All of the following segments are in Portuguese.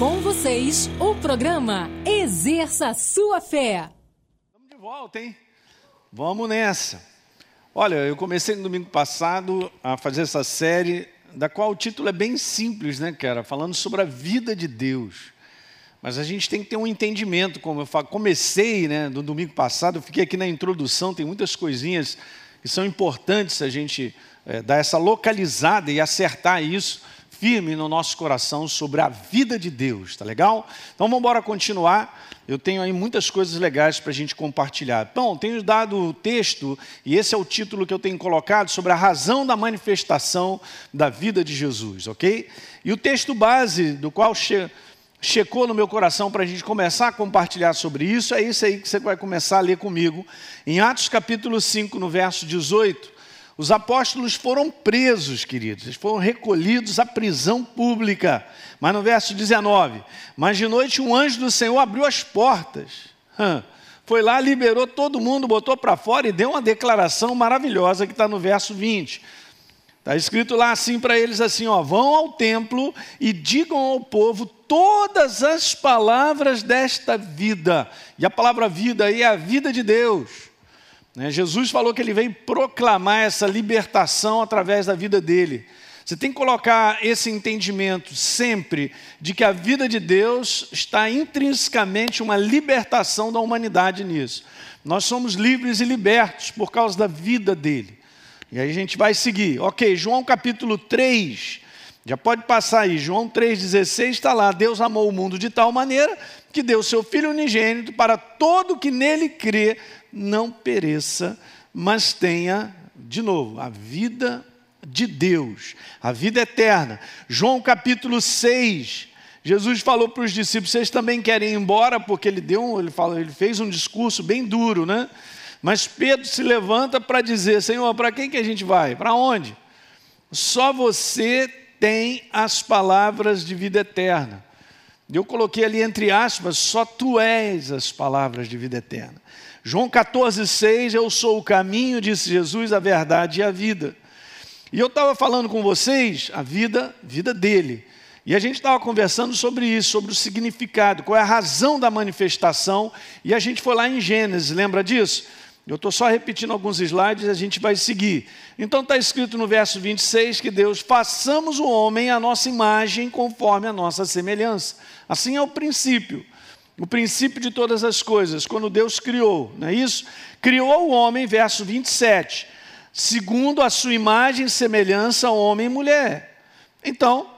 Com vocês, o programa Exerça Sua Fé. Vamos de volta, hein? Vamos nessa. Olha, eu comecei no domingo passado a fazer essa série, da qual o título é bem simples, né, cara? Falando sobre a vida de Deus. Mas a gente tem que ter um entendimento, como eu comecei, né, no domingo passado, fiquei aqui na introdução, tem muitas coisinhas que são importantes a gente é, dar essa localizada e acertar isso firme no nosso coração sobre a vida de Deus, tá legal? Então vamos embora continuar. Eu tenho aí muitas coisas legais para a gente compartilhar. Bom, tenho dado o texto, e esse é o título que eu tenho colocado, sobre a razão da manifestação da vida de Jesus, ok? E o texto base do qual che checou no meu coração para a gente começar a compartilhar sobre isso, é isso aí que você vai começar a ler comigo. Em Atos capítulo 5, no verso 18, os apóstolos foram presos, queridos, eles foram recolhidos à prisão pública. Mas no verso 19, mas de noite um anjo do Senhor abriu as portas. Foi lá, liberou todo mundo, botou para fora e deu uma declaração maravilhosa que está no verso 20. Está escrito lá assim para eles assim, ó, vão ao templo e digam ao povo todas as palavras desta vida. E a palavra vida aí é a vida de Deus. Né? Jesus falou que ele veio proclamar essa libertação através da vida dele. Você tem que colocar esse entendimento sempre de que a vida de Deus está intrinsecamente uma libertação da humanidade nisso. Nós somos livres e libertos por causa da vida dele. E aí a gente vai seguir. Ok, João capítulo 3, já pode passar aí. João 3,16 está lá. Deus amou o mundo de tal maneira que deu seu Filho unigênito para todo que nele crê não pereça, mas tenha, de novo, a vida de Deus, a vida eterna. João capítulo 6, Jesus falou para os discípulos: vocês também querem ir embora, porque ele deu, ele, falou, ele fez um discurso bem duro, né? Mas Pedro se levanta para dizer: Senhor, para quem que a gente vai? Para onde? Só você tem as palavras de vida eterna. Eu coloquei ali entre aspas: só tu és as palavras de vida eterna. João 14,6, eu sou o caminho, disse Jesus, a verdade e a vida. E eu estava falando com vocês a vida, vida dele. E a gente estava conversando sobre isso, sobre o significado, qual é a razão da manifestação. E a gente foi lá em Gênesis, lembra disso? Eu estou só repetindo alguns slides e a gente vai seguir. Então está escrito no verso 26 que Deus, façamos o homem à nossa imagem conforme a nossa semelhança. Assim é o princípio o princípio de todas as coisas, quando Deus criou, não é isso? Criou o homem, verso 27, segundo a sua imagem e semelhança, homem e mulher. Então,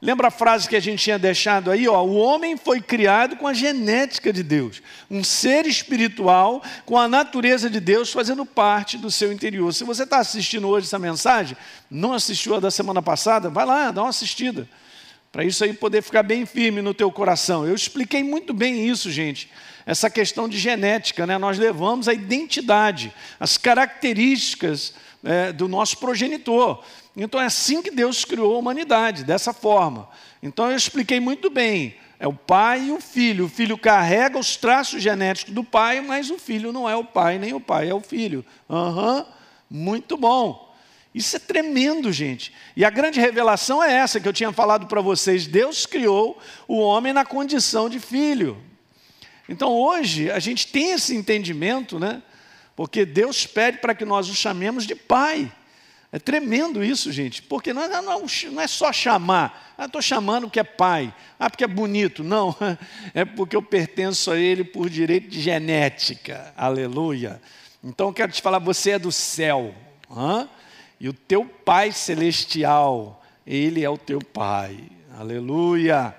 lembra a frase que a gente tinha deixado aí? Ó, o homem foi criado com a genética de Deus, um ser espiritual com a natureza de Deus fazendo parte do seu interior. Se você está assistindo hoje essa mensagem, não assistiu a da semana passada, vai lá, dá uma assistida. Para isso aí poder ficar bem firme no teu coração. Eu expliquei muito bem isso, gente. Essa questão de genética, né? Nós levamos a identidade, as características é, do nosso progenitor. Então é assim que Deus criou a humanidade, dessa forma. Então eu expliquei muito bem. É o pai e o filho. O filho carrega os traços genéticos do pai, mas o filho não é o pai, nem o pai é o filho. Uhum, muito bom. Isso é tremendo, gente. E a grande revelação é essa que eu tinha falado para vocês: Deus criou o homem na condição de filho. Então hoje a gente tem esse entendimento, né? Porque Deus pede para que nós o chamemos de pai. É tremendo isso, gente, porque não, não, não é só chamar. Ah, estou chamando porque é pai. Ah, porque é bonito. Não, é porque eu pertenço a ele por direito de genética. Aleluia. Então quero te falar, você é do céu. Hã? E o teu Pai celestial, ele é o teu Pai. Aleluia.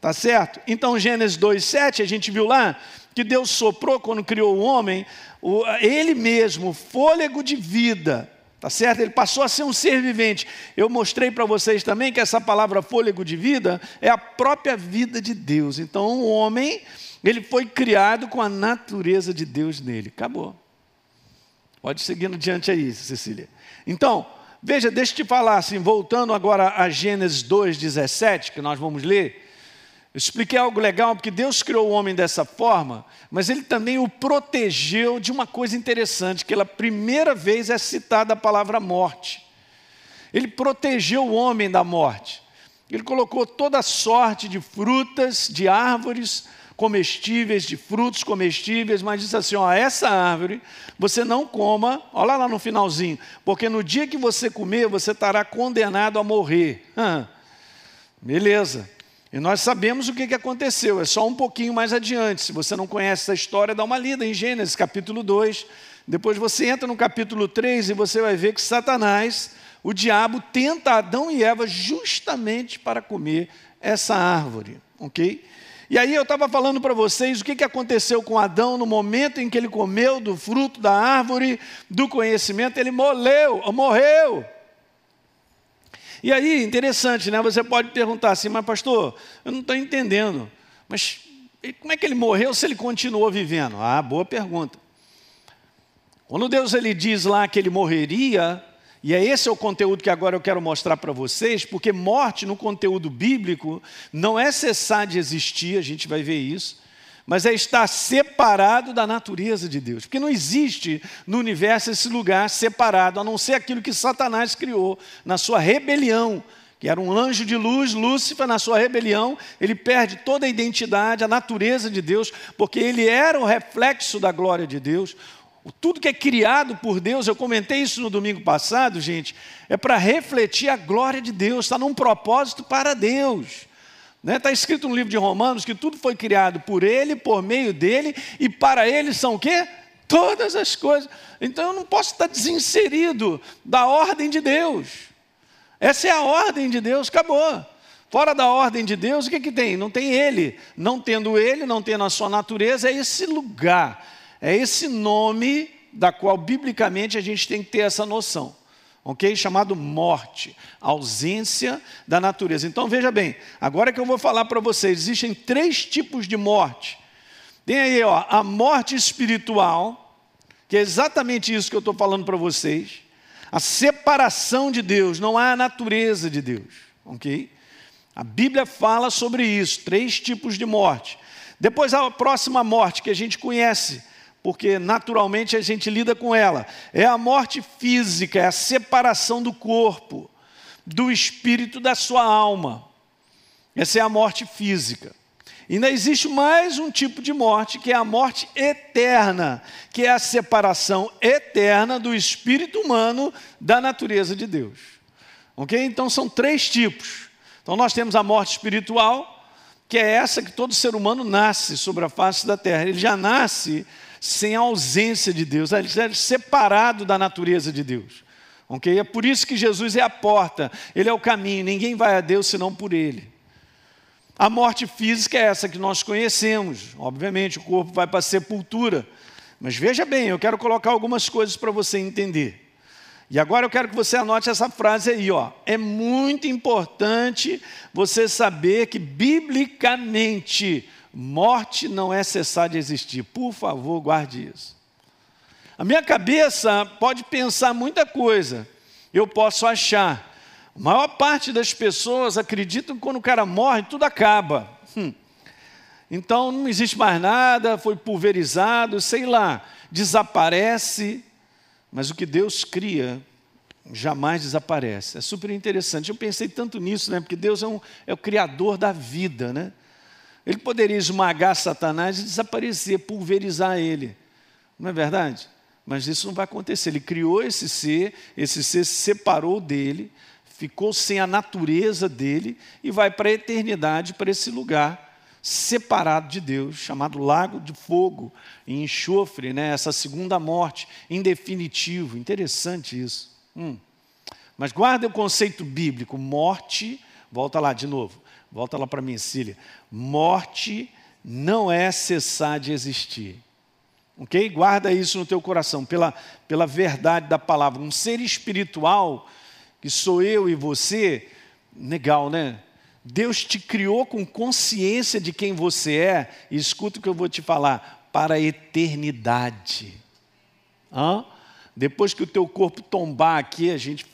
Tá certo? Então, Gênesis 2:7, a gente viu lá que Deus soprou quando criou o homem, o, ele mesmo, fôlego de vida. Tá certo? Ele passou a ser um ser vivente. Eu mostrei para vocês também que essa palavra fôlego de vida é a própria vida de Deus. Então, o homem, ele foi criado com a natureza de Deus nele. Acabou. Pode seguir adiante aí, Cecília. Então, veja, deixa eu te falar assim, voltando agora a Gênesis 2,17, que nós vamos ler. Expliquei algo legal, porque Deus criou o homem dessa forma, mas ele também o protegeu de uma coisa interessante, que pela primeira vez é citada a palavra morte. Ele protegeu o homem da morte. Ele colocou toda sorte de frutas, de árvores comestíveis, de frutos comestíveis, mas disse assim: ó, essa árvore você não coma, olha lá no finalzinho, porque no dia que você comer, você estará condenado a morrer. beleza. E nós sabemos o que aconteceu, é só um pouquinho mais adiante. Se você não conhece essa história, dá uma lida em Gênesis capítulo 2. Depois você entra no capítulo 3 e você vai ver que Satanás, o diabo, tenta Adão e Eva justamente para comer essa árvore, ok? E aí eu estava falando para vocês o que, que aconteceu com Adão no momento em que ele comeu do fruto da árvore do conhecimento, ele morreu, morreu. E aí, interessante, né? Você pode perguntar assim, mas pastor, eu não estou entendendo. Mas como é que ele morreu se ele continuou vivendo? Ah, boa pergunta. Quando Deus ele diz lá que ele morreria, e é esse o conteúdo que agora eu quero mostrar para vocês, porque morte no conteúdo bíblico não é cessar de existir, a gente vai ver isso mas é estar separado da natureza de Deus. Porque não existe no universo esse lugar separado, a não ser aquilo que Satanás criou na sua rebelião, que era um anjo de luz, Lúcifer, na sua rebelião, ele perde toda a identidade, a natureza de Deus, porque ele era o reflexo da glória de Deus. Tudo que é criado por Deus, eu comentei isso no domingo passado, gente, é para refletir a glória de Deus, está num propósito para Deus. Está né? Tá escrito no livro de Romanos que tudo foi criado por Ele, por meio dele, e para Ele são o quê? Todas as coisas. Então eu não posso estar desinserido da ordem de Deus. Essa é a ordem de Deus, acabou. Fora da ordem de Deus, o que, que tem? Não tem Ele. Não tendo Ele, não tendo a sua natureza, é esse lugar, é esse nome da qual, biblicamente, a gente tem que ter essa noção ok? Chamado morte, ausência da natureza. Então veja bem, agora que eu vou falar para vocês, existem três tipos de morte. Tem aí, ó, a morte espiritual, que é exatamente isso que eu estou falando para vocês. A separação de Deus, não há a natureza de Deus, ok? A Bíblia fala sobre isso, três tipos de morte. Depois a próxima morte que a gente conhece, porque naturalmente a gente lida com ela. É a morte física, é a separação do corpo, do espírito da sua alma. Essa é a morte física. Ainda existe mais um tipo de morte, que é a morte eterna, que é a separação eterna do espírito humano da natureza de Deus. Ok? Então são três tipos. Então nós temos a morte espiritual, que é essa que todo ser humano nasce sobre a face da terra. Ele já nasce sem a ausência de Deus, ele é separado da natureza de Deus. Okay? É por isso que Jesus é a porta, Ele é o caminho, ninguém vai a Deus senão por Ele. A morte física é essa que nós conhecemos, obviamente, o corpo vai para a sepultura. Mas veja bem, eu quero colocar algumas coisas para você entender. E agora eu quero que você anote essa frase aí, ó. É muito importante você saber que biblicamente Morte não é cessar de existir. Por favor, guarde isso. A minha cabeça pode pensar muita coisa. Eu posso achar. A maior parte das pessoas acreditam que quando o cara morre, tudo acaba. Hum. Então não existe mais nada, foi pulverizado, sei lá, desaparece. Mas o que Deus cria jamais desaparece. É super interessante. Eu pensei tanto nisso, né? Porque Deus é, um, é o criador da vida, né? Ele poderia esmagar Satanás e desaparecer, pulverizar ele. Não é verdade? Mas isso não vai acontecer. Ele criou esse ser, esse ser se separou dele, ficou sem a natureza dele e vai para a eternidade, para esse lugar separado de Deus, chamado lago de fogo e enxofre, né? essa segunda morte, em definitivo. Interessante isso. Hum. Mas guarda o conceito bíblico: morte, volta lá de novo. Volta lá para mim, Cília. Morte não é cessar de existir. Ok? Guarda isso no teu coração, pela, pela verdade da palavra. Um ser espiritual, que sou eu e você, legal, né? Deus te criou com consciência de quem você é, e escuta o que eu vou te falar, para a eternidade. Hã? Depois que o teu corpo tombar aqui, a gente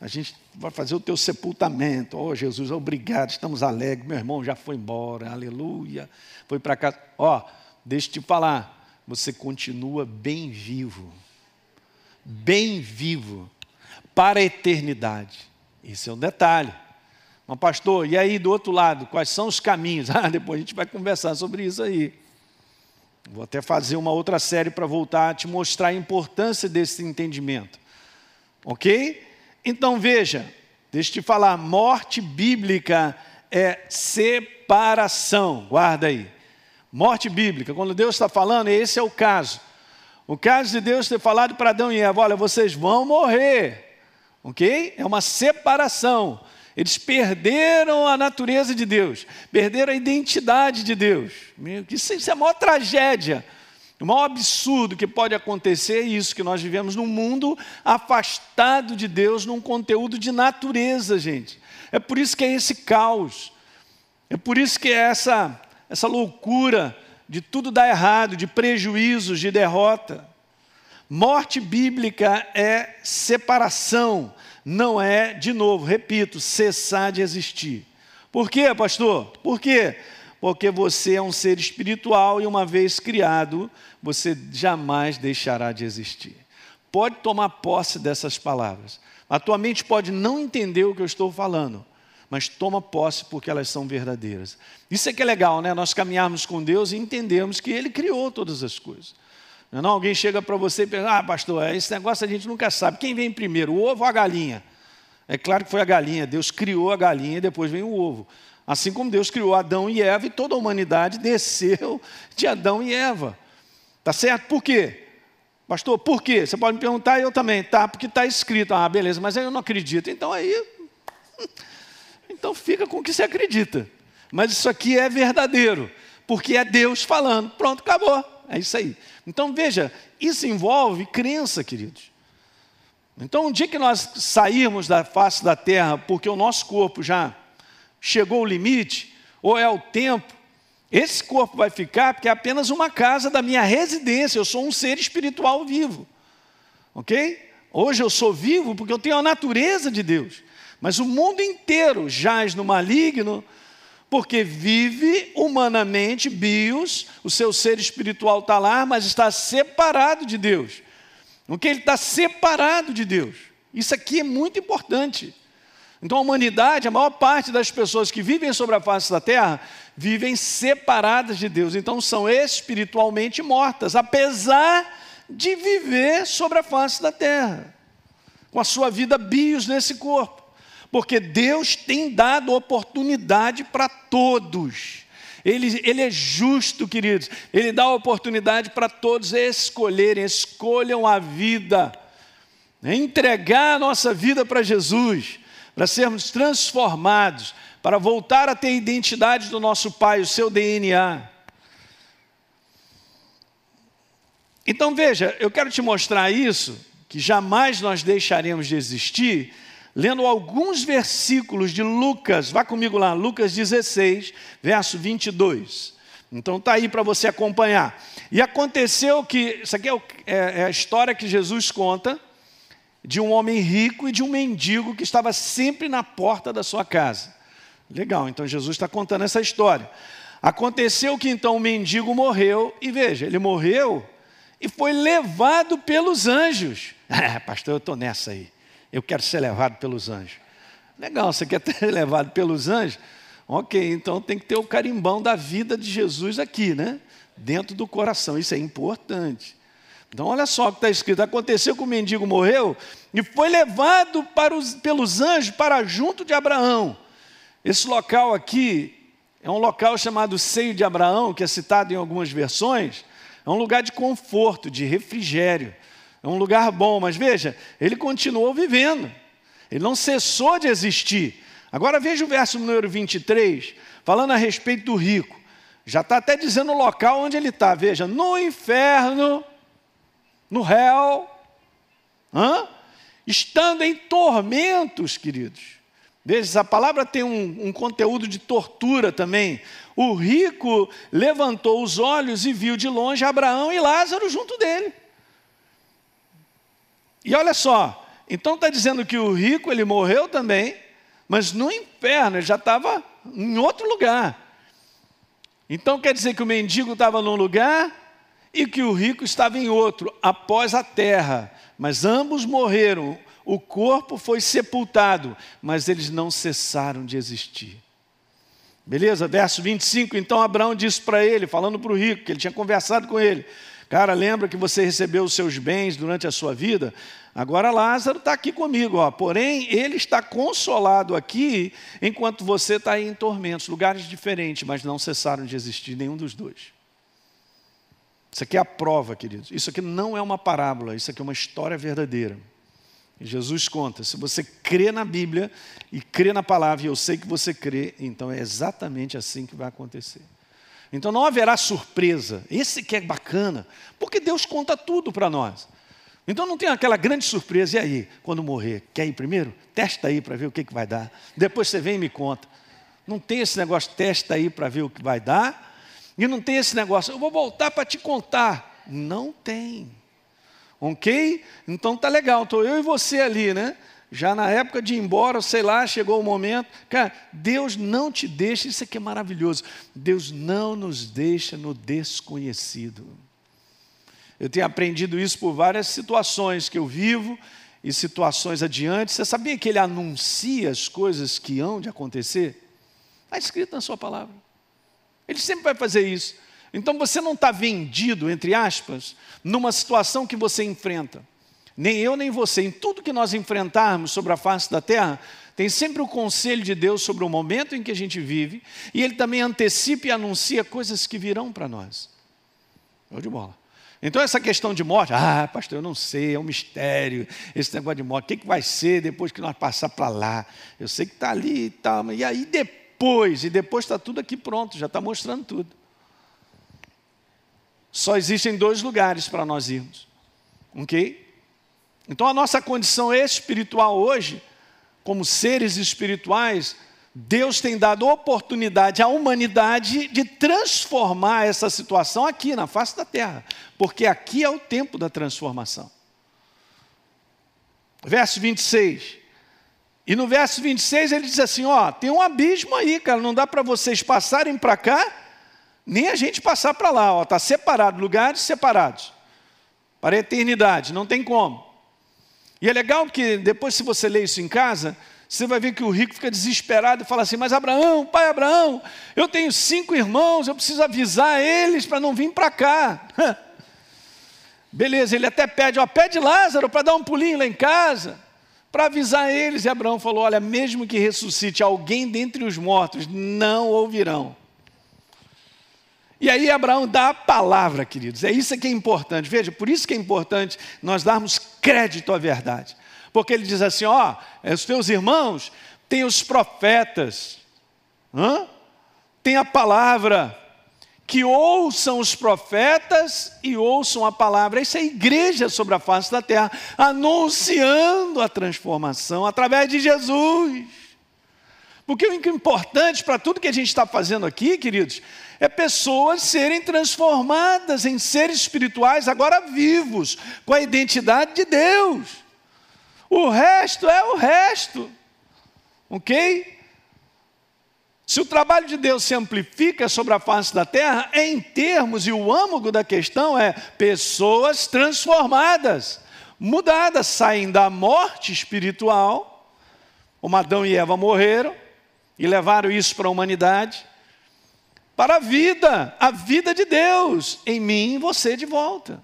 a gente vai fazer o teu sepultamento. Oh, Jesus, obrigado, estamos alegres. Meu irmão já foi embora, aleluia. Foi para casa. Ó, oh, deixa eu te falar, você continua bem vivo. Bem vivo para a eternidade. Esse é um detalhe. Mas, pastor, e aí do outro lado, quais são os caminhos? Ah, depois a gente vai conversar sobre isso aí. Vou até fazer uma outra série para voltar a te mostrar a importância desse entendimento. Ok? Então veja, deixa eu te falar, morte bíblica é separação. Guarda aí. Morte bíblica, quando Deus está falando, esse é o caso. O caso de Deus ter falado para Adão e Eva: olha, vocês vão morrer. Ok? É uma separação. Eles perderam a natureza de Deus, perderam a identidade de Deus. Isso, isso é a maior tragédia. O maior absurdo que pode acontecer é isso, que nós vivemos num mundo afastado de Deus, num conteúdo de natureza, gente. É por isso que é esse caos. É por isso que é essa, essa loucura de tudo dar errado, de prejuízos, de derrota. Morte bíblica é separação, não é, de novo, repito, cessar de existir. Por quê, pastor? Por quê? Porque você é um ser espiritual e uma vez criado, você jamais deixará de existir. Pode tomar posse dessas palavras. A tua mente pode não entender o que eu estou falando, mas toma posse porque elas são verdadeiras. Isso é que é legal, né? Nós caminharmos com Deus e entendermos que Ele criou todas as coisas. Não, é não? Alguém chega para você e pergunta, ah, pastor, esse negócio a gente nunca sabe. Quem vem primeiro, o ovo ou a galinha? É claro que foi a galinha. Deus criou a galinha e depois vem o ovo. Assim como Deus criou Adão e Eva e toda a humanidade desceu de Adão e Eva. Tá certo? Por quê? Pastor, por quê? Você pode me perguntar, eu também. Tá, porque está escrito. Ah, beleza, mas eu não acredito. Então aí então fica com o que você acredita. Mas isso aqui é verdadeiro, porque é Deus falando. Pronto, acabou. É isso aí. Então veja, isso envolve crença, queridos. Então, um dia que nós sairmos da face da terra, porque o nosso corpo já chegou ao limite, ou é o tempo, esse corpo vai ficar porque é apenas uma casa da minha residência. Eu sou um ser espiritual vivo. Ok? Hoje eu sou vivo porque eu tenho a natureza de Deus. Mas o mundo inteiro jaz no maligno, porque vive humanamente, bios, o seu ser espiritual está lá, mas está separado de Deus. O que ele está separado de Deus. Isso aqui é muito importante. Então a humanidade, a maior parte das pessoas que vivem sobre a face da terra, vivem separadas de Deus. Então são espiritualmente mortas, apesar de viver sobre a face da terra, com a sua vida bios nesse corpo. Porque Deus tem dado oportunidade para todos. Ele, ele é justo, queridos. Ele dá oportunidade para todos escolherem, escolham a vida. Entregar a nossa vida para Jesus, para sermos transformados, para voltar a ter a identidade do nosso Pai, o seu DNA. Então veja, eu quero te mostrar isso, que jamais nós deixaremos de existir lendo alguns versículos de Lucas, vá comigo lá, Lucas 16, verso 22. Então está aí para você acompanhar. E aconteceu que, isso aqui é, é, é a história que Jesus conta de um homem rico e de um mendigo que estava sempre na porta da sua casa. Legal, então Jesus está contando essa história. Aconteceu que então o mendigo morreu, e veja, ele morreu e foi levado pelos anjos. É, pastor, eu estou nessa aí. Eu quero ser levado pelos anjos. Legal, você quer ser levado pelos anjos? Ok, então tem que ter o carimbão da vida de Jesus aqui, né? Dentro do coração. Isso é importante. Então, olha só o que está escrito: aconteceu que o mendigo morreu e foi levado os, pelos anjos para junto de Abraão. Esse local aqui é um local chamado Seio de Abraão, que é citado em algumas versões. É um lugar de conforto, de refrigério. É um lugar bom, mas veja, ele continuou vivendo. Ele não cessou de existir. Agora veja o verso número 23, falando a respeito do rico. Já está até dizendo o local onde ele está. Veja, no inferno, no réu, hã? estando em tormentos, queridos. Veja, essa palavra tem um, um, conteúdo de tortura também. O rico levantou os olhos e viu de longe Abraão e Lázaro junto dele. E olha só, então está dizendo que o rico ele morreu também, mas no inferno ele já estava em outro lugar. Então quer dizer que o mendigo estava num lugar e que o rico estava em outro, após a terra. Mas ambos morreram. O corpo foi sepultado, mas eles não cessaram de existir. Beleza? Verso 25. Então Abraão disse para ele, falando para o rico, que ele tinha conversado com ele: Cara, lembra que você recebeu os seus bens durante a sua vida? Agora Lázaro está aqui comigo, ó. porém ele está consolado aqui, enquanto você está aí em tormentos, lugares diferentes, mas não cessaram de existir nenhum dos dois. Isso aqui é a prova, queridos. Isso aqui não é uma parábola, isso aqui é uma história verdadeira. Jesus conta: se você crê na Bíblia e crê na palavra, e eu sei que você crê, então é exatamente assim que vai acontecer. Então não haverá surpresa. Esse que é bacana, porque Deus conta tudo para nós. Então não tem aquela grande surpresa. E aí, quando morrer, quer ir primeiro? Testa aí para ver o que, que vai dar. Depois você vem e me conta. Não tem esse negócio, testa aí para ver o que vai dar. E não tem esse negócio, eu vou voltar para te contar. Não tem. Ok? Então tá legal, estou eu e você ali, né? Já na época de ir embora, sei lá, chegou o momento. Cara, Deus não te deixa, isso aqui é maravilhoso. Deus não nos deixa no desconhecido. Eu tenho aprendido isso por várias situações que eu vivo e situações adiante. Você sabia que ele anuncia as coisas que hão de acontecer? Está escrito na sua palavra. Ele sempre vai fazer isso. Então você não está vendido, entre aspas, numa situação que você enfrenta. Nem eu, nem você. Em tudo que nós enfrentarmos sobre a face da terra, tem sempre o conselho de Deus sobre o momento em que a gente vive, e Ele também antecipa e anuncia coisas que virão para nós. Show de bola. Então, essa questão de morte, ah, pastor, eu não sei, é um mistério, esse negócio de morte, o que, que vai ser depois que nós passar para lá? Eu sei que está ali e tal, e aí depois, e depois está tudo aqui pronto, já está mostrando tudo. Só existem dois lugares para nós irmos. Ok? Então a nossa condição espiritual hoje, como seres espirituais, Deus tem dado oportunidade à humanidade de transformar essa situação aqui na face da terra, porque aqui é o tempo da transformação. Verso 26. E no verso 26 ele diz assim: Ó, tem um abismo aí, cara, não dá para vocês passarem para cá nem a gente passar para lá, está separado, lugares separados, para a eternidade, não tem como. E é legal que depois, se você ler isso em casa, você vai ver que o rico fica desesperado e fala assim: Mas Abraão, pai Abraão, eu tenho cinco irmãos, eu preciso avisar eles para não vir para cá. Beleza, ele até pede, ó, pede Lázaro para dar um pulinho lá em casa, para avisar eles. E Abraão falou: Olha, mesmo que ressuscite alguém dentre os mortos, não ouvirão. E aí Abraão dá a palavra, queridos. É isso que é importante. Veja, por isso que é importante nós darmos crédito à verdade. Porque ele diz assim: ó, é, os teus irmãos têm os profetas, hã? tem a palavra, que ouçam os profetas e ouçam a palavra. Isso é a igreja sobre a face da terra, anunciando a transformação através de Jesus. Porque o importante para tudo que a gente está fazendo aqui, queridos, é pessoas serem transformadas em seres espirituais agora vivos, com a identidade de Deus. O resto é o resto. Ok? Se o trabalho de Deus se amplifica sobre a face da terra, em termos, e o âmago da questão é pessoas transformadas, mudadas, saem da morte espiritual, como Adão e Eva morreram, e levaram isso para a humanidade, para a vida, a vida de Deus, em mim e você de volta.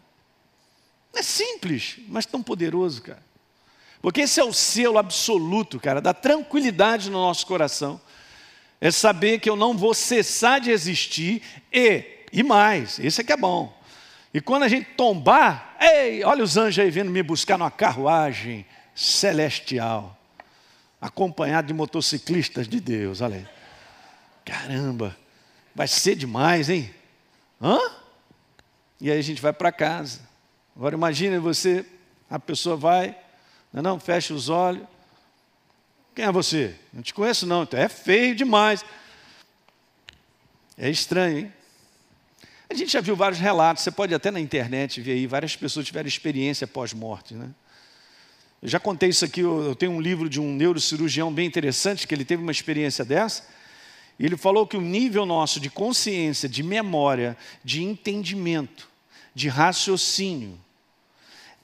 É simples, mas tão poderoso, cara. Porque esse é o selo absoluto, cara, da tranquilidade no nosso coração. É saber que eu não vou cessar de existir e, e mais, esse é que é bom. E quando a gente tombar, ei, olha os anjos aí vindo me buscar numa carruagem celestial acompanhado de motociclistas de Deus. Olha aí. Caramba, vai ser demais, hein? Hã? E aí a gente vai para casa. Agora imagine você, a pessoa vai, não, não, fecha os olhos. Quem é você? Não te conheço não, então é feio demais. É estranho, hein? A gente já viu vários relatos, você pode até na internet ver aí, várias pessoas tiveram experiência pós-morte, né? Eu já contei isso aqui, eu tenho um livro de um neurocirurgião bem interessante, que ele teve uma experiência dessa. E ele falou que o nível nosso de consciência, de memória, de entendimento, de raciocínio,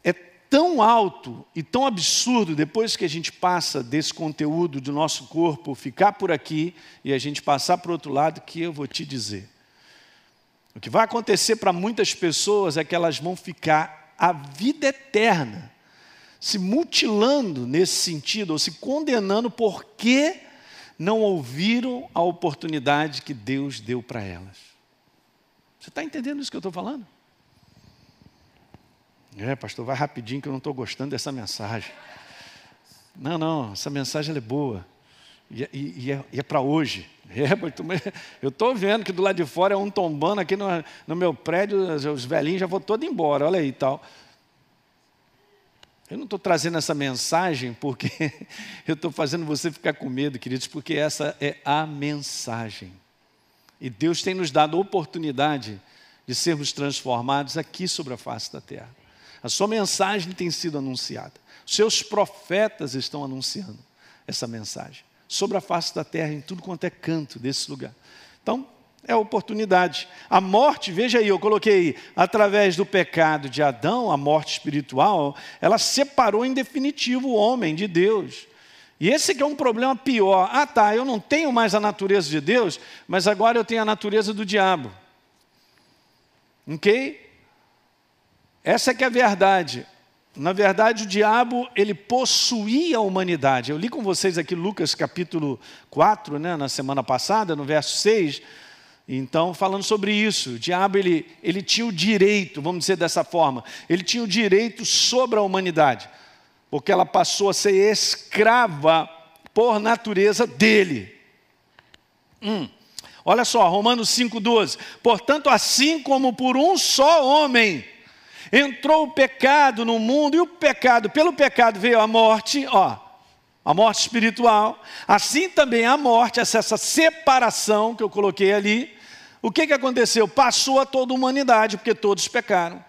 é tão alto e tão absurdo depois que a gente passa desse conteúdo do nosso corpo ficar por aqui e a gente passar para o outro lado que eu vou te dizer. O que vai acontecer para muitas pessoas é que elas vão ficar a vida eterna se mutilando nesse sentido ou se condenando porque não ouviram a oportunidade que Deus deu para elas. Você está entendendo isso que eu estou falando? É, pastor, vai rapidinho que eu não estou gostando dessa mensagem. Não, não, essa mensagem é boa. E, e, e é, é para hoje. É, eu estou vendo que do lado de fora é um tombando aqui no, no meu prédio, os velhinhos já vão todos embora, olha aí e tal. Eu não estou trazendo essa mensagem porque eu estou fazendo você ficar com medo, queridos, porque essa é a mensagem. E Deus tem nos dado a oportunidade de sermos transformados aqui sobre a face da terra. A sua mensagem tem sido anunciada. Seus profetas estão anunciando essa mensagem sobre a face da terra, em tudo quanto é canto desse lugar. Então, é a oportunidade. A morte, veja aí, eu coloquei através do pecado de Adão, a morte espiritual, ela separou em definitivo o homem de Deus. E esse que é um problema pior. Ah, tá, eu não tenho mais a natureza de Deus, mas agora eu tenho a natureza do diabo. Ok? Essa é que é a verdade. Na verdade, o diabo, ele possuía a humanidade. Eu li com vocês aqui Lucas capítulo 4, né, na semana passada, no verso 6. Então, falando sobre isso, o diabo, ele, ele tinha o direito, vamos dizer dessa forma, ele tinha o direito sobre a humanidade, porque ela passou a ser escrava por natureza dele. Hum. Olha só, Romanos 5,12. Portanto, assim como por um só homem entrou o pecado no mundo, e o pecado, pelo pecado veio a morte, ó, a morte espiritual, assim também a morte, essa, essa separação que eu coloquei ali, o que, que aconteceu? Passou a toda a humanidade, porque todos pecaram.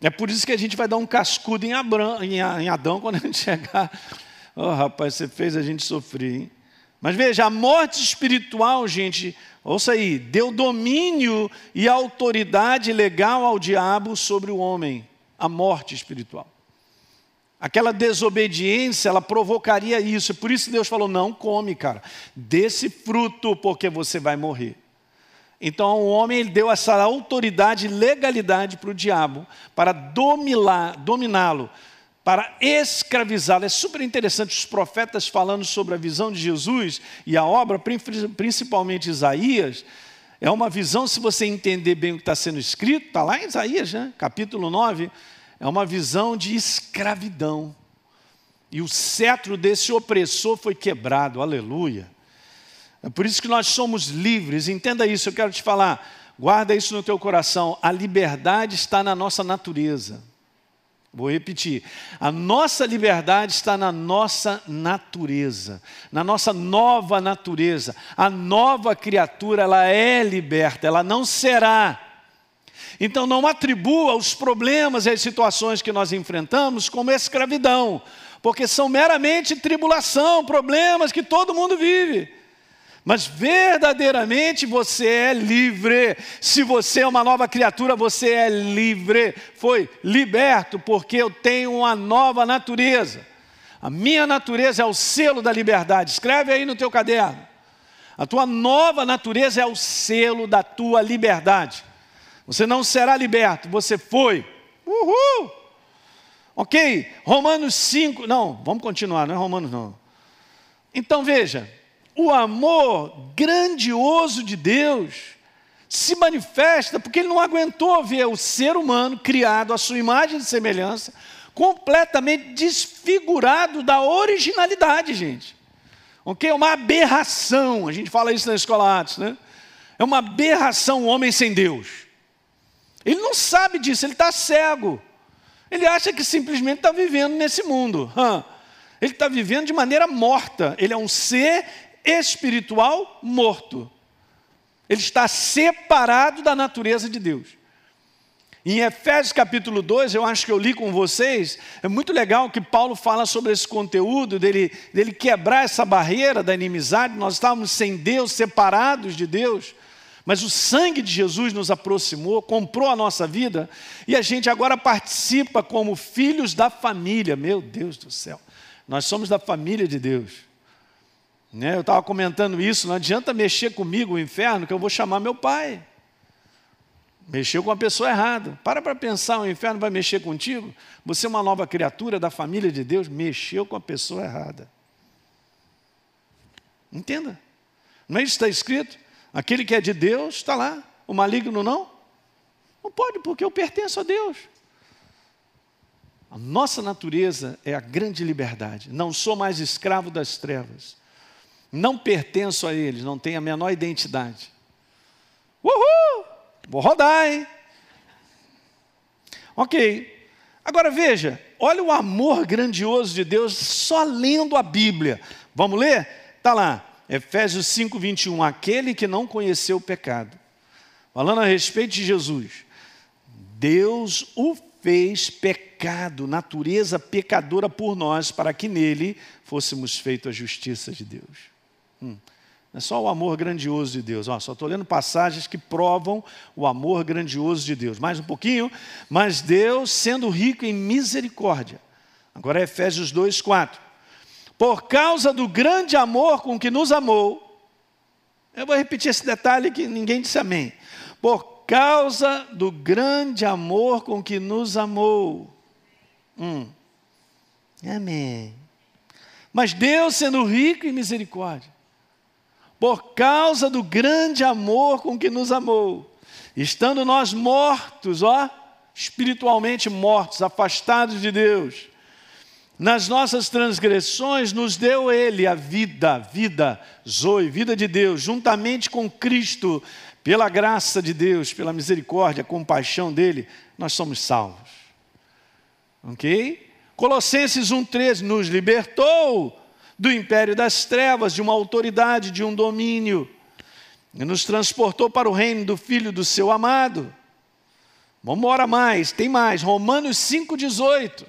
É por isso que a gente vai dar um cascudo em, Abrão, em, Adão quando a gente chegar. Oh, rapaz, você fez a gente sofrer, hein? Mas veja, a morte espiritual, gente, ouça aí, deu domínio e autoridade legal ao diabo sobre o homem, a morte espiritual. Aquela desobediência, ela provocaria isso. Por isso Deus falou: não come, cara, desse fruto, porque você vai morrer. Então o homem deu essa autoridade e legalidade para o diabo, para dominá-lo, para escravizá-lo. É super interessante os profetas falando sobre a visão de Jesus e a obra, principalmente Isaías. É uma visão, se você entender bem o que está sendo escrito, está lá em Isaías, né? capítulo 9, é uma visão de escravidão. E o cetro desse opressor foi quebrado, aleluia. É por isso que nós somos livres, entenda isso, eu quero te falar, guarda isso no teu coração, a liberdade está na nossa natureza. Vou repetir. A nossa liberdade está na nossa natureza, na nossa nova natureza. A nova criatura, ela é liberta, ela não será. Então não atribua os problemas e as situações que nós enfrentamos como escravidão, porque são meramente tribulação, problemas que todo mundo vive mas verdadeiramente você é livre. Se você é uma nova criatura, você é livre. Foi liberto, porque eu tenho uma nova natureza. A minha natureza é o selo da liberdade. Escreve aí no teu caderno. A tua nova natureza é o selo da tua liberdade. Você não será liberto, você foi. Uhul! Ok? Romanos 5. Não, vamos continuar, não é Romanos não. Então veja, o amor grandioso de Deus se manifesta porque ele não aguentou ver o ser humano criado à sua imagem e semelhança, completamente desfigurado da originalidade, gente. Ok? É uma aberração, a gente fala isso na escola Atos, né? É uma aberração o homem sem Deus. Ele não sabe disso, ele está cego. Ele acha que simplesmente está vivendo nesse mundo. Ele está vivendo de maneira morta. Ele é um ser espiritual morto. Ele está separado da natureza de Deus. Em Efésios capítulo 2, eu acho que eu li com vocês, é muito legal que Paulo fala sobre esse conteúdo, dele, dele quebrar essa barreira da inimizade. Nós estávamos sem Deus, separados de Deus, Mas o sangue de Jesus nos aproximou, comprou a nossa vida e a gente agora participa como filhos da família. Meu Deus do céu, nós somos da família de Deus. Né? Eu estava comentando isso, não adianta mexer comigo o inferno, que eu vou chamar meu pai. Mexeu com a pessoa errada. Para para pensar, o inferno vai mexer contigo? Você é uma nova criatura da família de Deus, mexeu com a pessoa errada. Entenda. Não é isso que está escrito? Aquele que é de Deus está lá. O maligno não? Não pode, porque eu pertenço a Deus. A nossa natureza é a grande liberdade. Não sou mais escravo das trevas. Não pertenço a eles, não tenho a menor identidade. Uhul! Vou rodar, hein? Ok. Agora veja, olha o amor grandioso de Deus só lendo a Bíblia. Vamos ler? Está lá. Efésios 5, 21, aquele que não conheceu o pecado. Falando a respeito de Jesus, Deus o fez pecado, natureza pecadora por nós, para que nele fôssemos feitos a justiça de Deus. Hum. É só o amor grandioso de Deus. Ó, só estou lendo passagens que provam o amor grandioso de Deus. Mais um pouquinho. Mas Deus, sendo rico em misericórdia. Agora é Efésios 2, 4 por causa do grande amor com que nos amou. Eu vou repetir esse detalhe que ninguém disse amém. Por causa do grande amor com que nos amou. Hum. Amém. Mas Deus, sendo rico em misericórdia, por causa do grande amor com que nos amou, estando nós mortos, ó, espiritualmente mortos, afastados de Deus, nas nossas transgressões, nos deu Ele a vida, vida, Zoe, vida de Deus, juntamente com Cristo, pela graça de Deus, pela misericórdia, compaixão dEle, nós somos salvos. Ok? Colossenses 1,13 nos libertou do império das trevas, de uma autoridade, de um domínio, e nos transportou para o reino do Filho do seu amado. Vamos embora mais, tem mais, Romanos 5,18.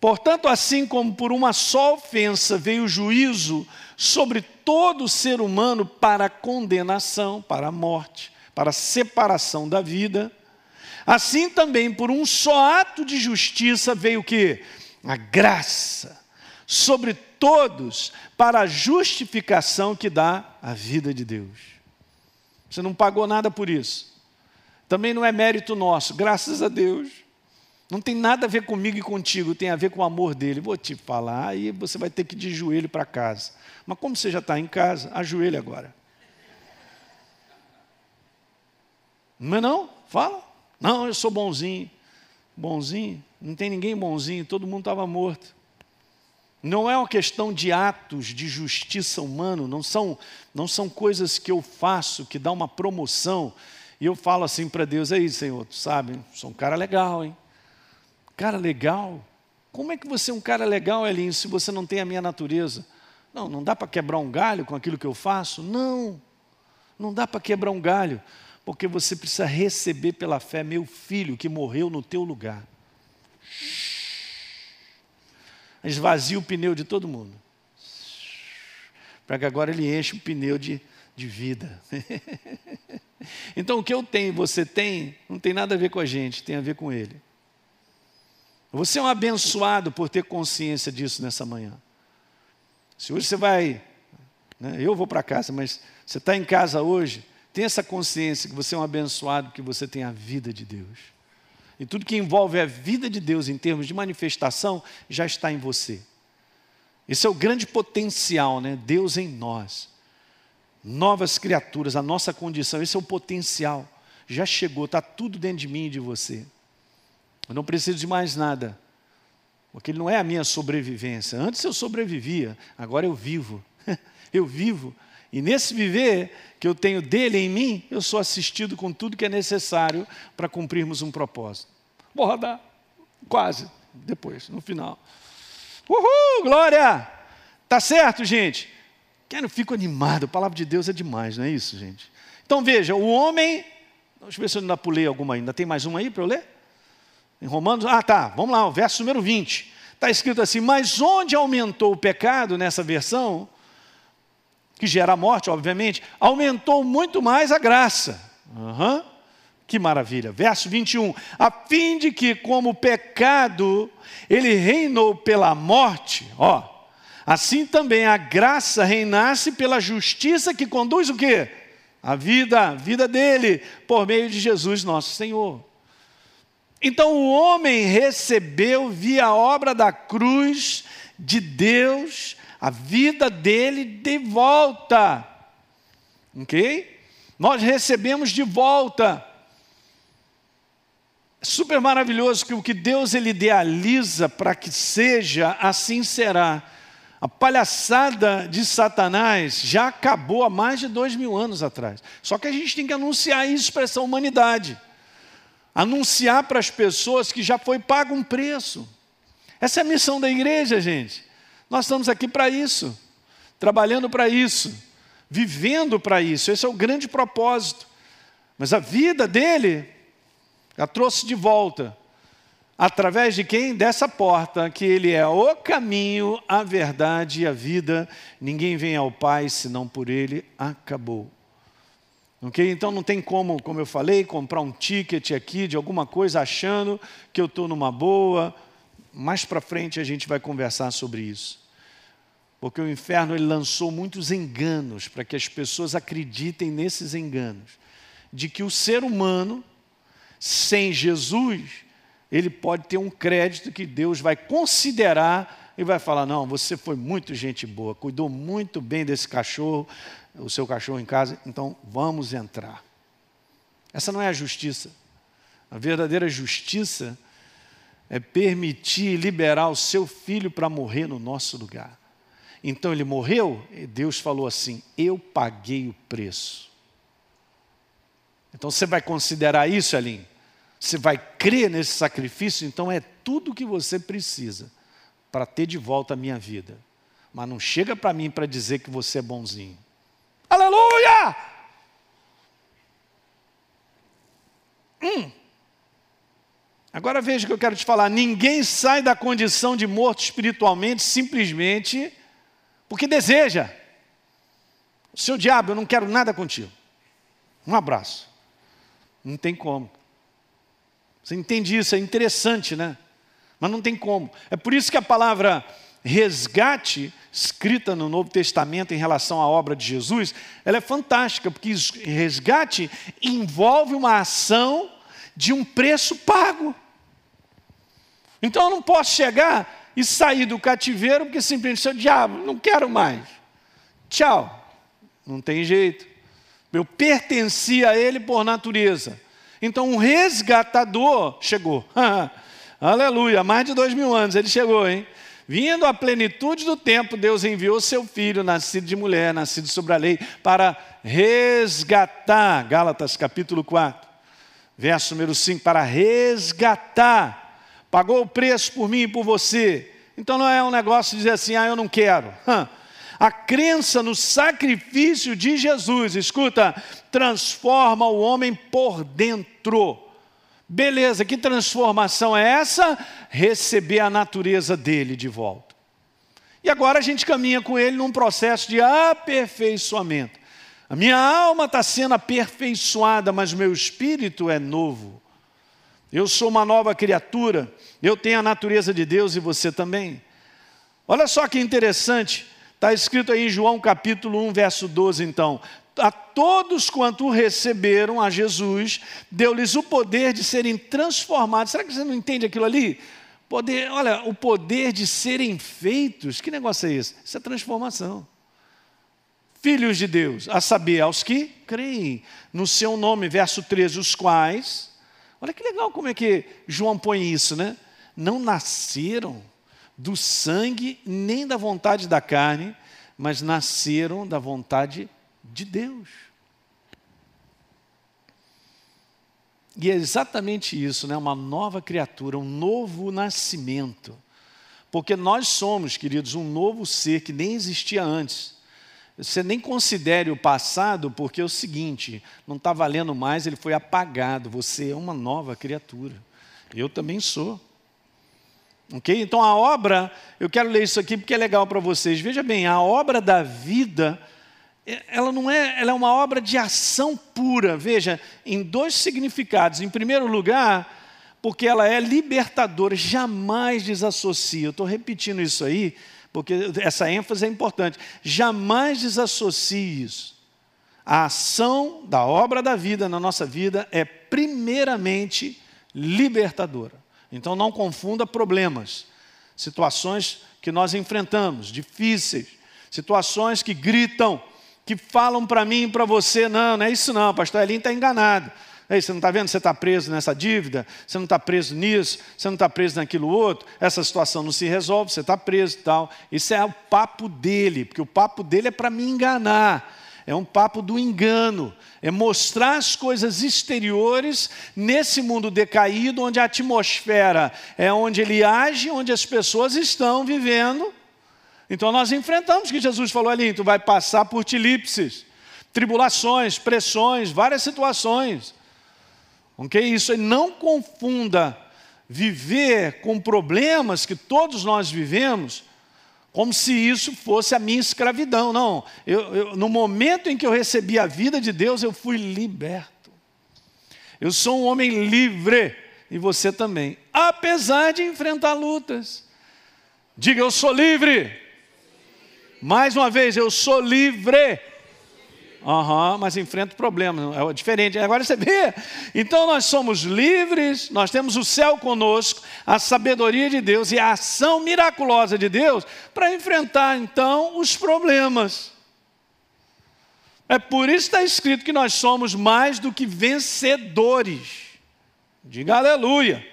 Portanto, assim como por uma só ofensa veio o juízo sobre todo ser humano para condenação, para a morte, para a separação da vida, assim também por um só ato de justiça veio o que? A graça sobre todos para a justificação que dá a vida de Deus. Você não pagou nada por isso. Também não é mérito nosso, graças a Deus. Não tem nada a ver comigo e contigo, tem a ver com o amor dele. Vou te falar, aí você vai ter que ir de joelho para casa. Mas como você já está em casa, ajoelhe agora. Não é não? Fala. Não, eu sou bonzinho. Bonzinho? Não tem ninguém bonzinho, todo mundo estava morto. Não é uma questão de atos de justiça humano, não são, não são coisas que eu faço que dá uma promoção. E eu falo assim para Deus, aí Senhor, tu sabe, sou um cara legal, hein? Cara legal? Como é que você é um cara legal, Elinho, se você não tem a minha natureza? Não, não dá para quebrar um galho com aquilo que eu faço? Não, não dá para quebrar um galho, porque você precisa receber pela fé meu filho que morreu no teu lugar. Esvazia o pneu de todo mundo, para que agora ele enche o pneu de, de vida. então o que eu tenho você tem, não tem nada a ver com a gente, tem a ver com ele. Você é um abençoado por ter consciência disso nessa manhã. Se hoje você vai, né, eu vou para casa, mas você está em casa hoje, tenha essa consciência que você é um abençoado, que você tem a vida de Deus. E tudo que envolve a vida de Deus em termos de manifestação já está em você. Esse é o grande potencial, né? Deus em nós. Novas criaturas, a nossa condição, esse é o potencial. Já chegou, está tudo dentro de mim e de você. Eu não preciso de mais nada. Porque ele não é a minha sobrevivência. Antes eu sobrevivia, agora eu vivo. eu vivo. E nesse viver que eu tenho dele em mim, eu sou assistido com tudo que é necessário para cumprirmos um propósito. Vou rodar. Quase. Depois, no final. Uhul, glória! Tá certo, gente? Quero, fico animado. A palavra de Deus é demais, não é isso, gente? Então veja, o homem. Deixa eu ver se eu ainda pulei alguma ainda. Tem mais uma aí para eu ler? Em Romanos, ah tá, vamos lá, o verso número 20. Está escrito assim: Mas onde aumentou o pecado nessa versão, que gera a morte, obviamente, aumentou muito mais a graça. Uhum. Que maravilha. Verso 21. A fim de que, como o pecado, ele reinou pela morte, ó, assim também a graça reinasse pela justiça que conduz o quê? A vida, a vida dele, por meio de Jesus nosso Senhor. Então o homem recebeu via obra da cruz de Deus a vida dele de volta. OK? Nós recebemos de volta. É super maravilhoso que o que Deus ele idealiza para que seja, assim será. A palhaçada de Satanás já acabou há mais de dois mil anos atrás. Só que a gente tem que anunciar isso para essa humanidade. Anunciar para as pessoas que já foi pago um preço. Essa é a missão da igreja, gente. Nós estamos aqui para isso, trabalhando para isso, vivendo para isso. Esse é o grande propósito. Mas a vida dele a trouxe de volta. Através de quem? Dessa porta, que ele é o caminho, a verdade e a vida. Ninguém vem ao Pai senão por ele. Acabou. Ok? Então não tem como, como eu falei, comprar um ticket aqui de alguma coisa achando que eu estou numa boa. Mais para frente a gente vai conversar sobre isso. Porque o inferno ele lançou muitos enganos para que as pessoas acreditem nesses enganos. De que o ser humano, sem Jesus, ele pode ter um crédito que Deus vai considerar e vai falar: não, você foi muito gente boa, cuidou muito bem desse cachorro, o seu cachorro em casa, então vamos entrar. Essa não é a justiça. A verdadeira justiça é permitir liberar o seu filho para morrer no nosso lugar. Então ele morreu, e Deus falou assim: Eu paguei o preço. Então você vai considerar isso, Aline? você vai crer nesse sacrifício, então é tudo o que você precisa para ter de volta a minha vida. Mas não chega para mim para dizer que você é bonzinho. Aleluia! Hum. Agora veja o que eu quero te falar: ninguém sai da condição de morto espiritualmente simplesmente porque deseja. Seu diabo, eu não quero nada contigo. Um abraço. Não tem como. Você entende isso? É interessante, né? Mas não tem como. É por isso que a palavra resgate, escrita no Novo Testamento em relação à obra de Jesus, ela é fantástica, porque resgate envolve uma ação de um preço pago. Então eu não posso chegar e sair do cativeiro porque simplesmente seu diabo, não quero mais. Tchau. Não tem jeito. Eu pertencia a ele por natureza. Então, um resgatador chegou. Aleluia, mais de dois mil anos ele chegou, hein? Vindo à plenitude do tempo, Deus enviou seu filho, nascido de mulher, nascido sobre a lei, para resgatar. Gálatas capítulo 4, verso número 5: para resgatar. Pagou o preço por mim e por você. Então não é um negócio de dizer assim, ah, eu não quero. A crença no sacrifício de Jesus, escuta, transforma o homem por dentro. Beleza, que transformação é essa? Receber a natureza dele de volta. E agora a gente caminha com ele num processo de aperfeiçoamento. A minha alma está sendo aperfeiçoada, mas meu espírito é novo. Eu sou uma nova criatura, eu tenho a natureza de Deus e você também. Olha só que interessante, Está escrito aí em João capítulo 1, verso 12, então. A todos quanto receberam a Jesus, deu-lhes o poder de serem transformados. Será que você não entende aquilo ali? Poder, olha, o poder de serem feitos, que negócio é esse? Isso é transformação. Filhos de Deus, a saber, aos que creem no seu nome, verso 13, os quais, olha que legal como é que João põe isso, né? Não nasceram do sangue nem da vontade da carne, mas nasceram da vontade de Deus. E é exatamente isso, né? uma nova criatura, um novo nascimento. Porque nós somos, queridos, um novo ser que nem existia antes. Você nem considere o passado, porque é o seguinte: não está valendo mais, ele foi apagado. Você é uma nova criatura. Eu também sou. Ok? Então a obra, eu quero ler isso aqui porque é legal para vocês. Veja bem, a obra da vida ela não é, ela é uma obra de ação pura, veja, em dois significados. Em primeiro lugar, porque ela é libertadora, jamais desassocia. Eu estou repetindo isso aí, porque essa ênfase é importante. Jamais desassocie isso. A ação da obra da vida na nossa vida é primeiramente libertadora. Então não confunda problemas, situações que nós enfrentamos, difíceis, situações que gritam, que falam para mim e para você, não, não é isso não, pastor Elinho está enganado. Ei, você não está vendo? Você está preso nessa dívida, você não está preso nisso, você não está preso naquilo outro, essa situação não se resolve, você está preso e tal. Isso é o papo dele, porque o papo dele é para me enganar. É um papo do engano, é mostrar as coisas exteriores nesse mundo decaído, onde a atmosfera é onde ele age, onde as pessoas estão vivendo. Então nós enfrentamos que Jesus falou ali: tu vai passar por tilipses, tribulações, pressões, várias situações. Ok? Isso aí não confunda viver com problemas que todos nós vivemos, como se isso fosse a minha escravidão. Não, eu, eu, no momento em que eu recebi a vida de Deus, eu fui liberto. Eu sou um homem livre, e você também, apesar de enfrentar lutas. Diga, eu sou livre. Mais uma vez, eu sou livre. Uhum, mas enfrenta problemas, é diferente. Agora você vê, então nós somos livres, nós temos o céu conosco, a sabedoria de Deus e a ação miraculosa de Deus para enfrentar então os problemas. É por isso que está escrito que nós somos mais do que vencedores. Diga aleluia.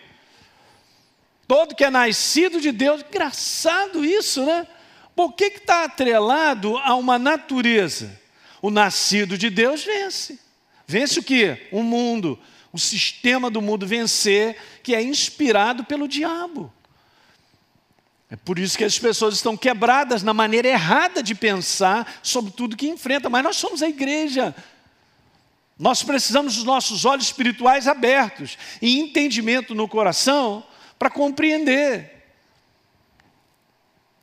Todo que é nascido de Deus, engraçado isso, né? Por que está atrelado a uma natureza? O nascido de Deus vence. Vence o que? O mundo, o sistema do mundo vencer, que é inspirado pelo diabo. É por isso que as pessoas estão quebradas na maneira errada de pensar sobre tudo que enfrenta, mas nós somos a igreja. Nós precisamos dos nossos olhos espirituais abertos e entendimento no coração para compreender.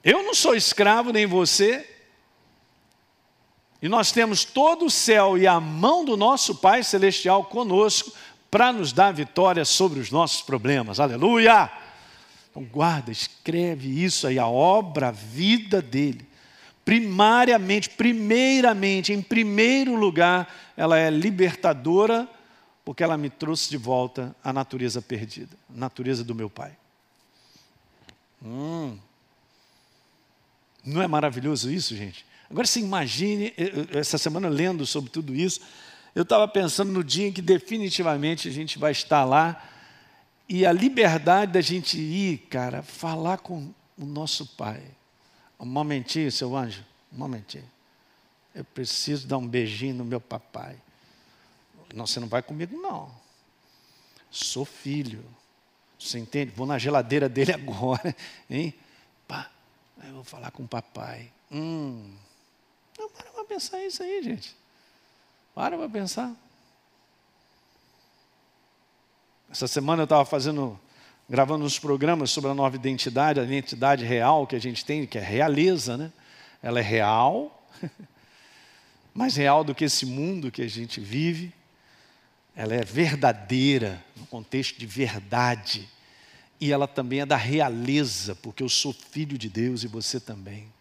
Eu não sou escravo, nem você, e nós temos todo o céu e a mão do nosso Pai Celestial conosco para nos dar vitória sobre os nossos problemas. Aleluia! Então guarda, escreve isso aí, a obra, a vida dele. Primariamente, primeiramente, em primeiro lugar, ela é libertadora, porque ela me trouxe de volta à natureza perdida, a natureza do meu Pai. Hum. Não é maravilhoso isso, gente? Agora você imagine, essa semana lendo sobre tudo isso, eu estava pensando no dia em que definitivamente a gente vai estar lá e a liberdade da gente ir, cara, falar com o nosso Pai. Um momentinho, seu anjo, um momentinho. Eu preciso dar um beijinho no meu papai. Não, você não vai comigo, não. Sou filho. Você entende? Vou na geladeira dele agora, hein? Pá, eu vou falar com o papai. Hum, não, para para pensar isso aí, gente. Para para pensar. Essa semana eu estava fazendo, gravando uns programas sobre a nova identidade, a identidade real que a gente tem, que é realeza, né? Ela é real, mais real do que esse mundo que a gente vive. Ela é verdadeira, no contexto de verdade. E ela também é da realeza, porque eu sou filho de Deus e você também.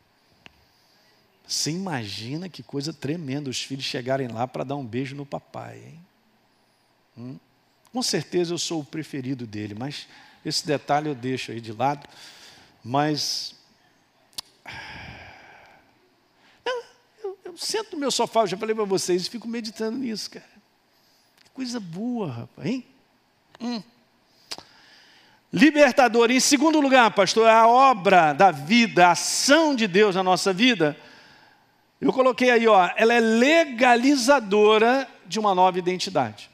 Você imagina que coisa tremenda os filhos chegarem lá para dar um beijo no papai, hein? Hum? Com certeza eu sou o preferido dele, mas esse detalhe eu deixo aí de lado. Mas. Eu, eu, eu sento no meu sofá, eu já falei para vocês, e fico meditando nisso, cara. Que coisa boa, rapaz, hein? Hum. Libertador. Em segundo lugar, pastor, é a obra da vida, a ação de Deus na nossa vida eu coloquei aí, ó, ela é legalizadora de uma nova identidade.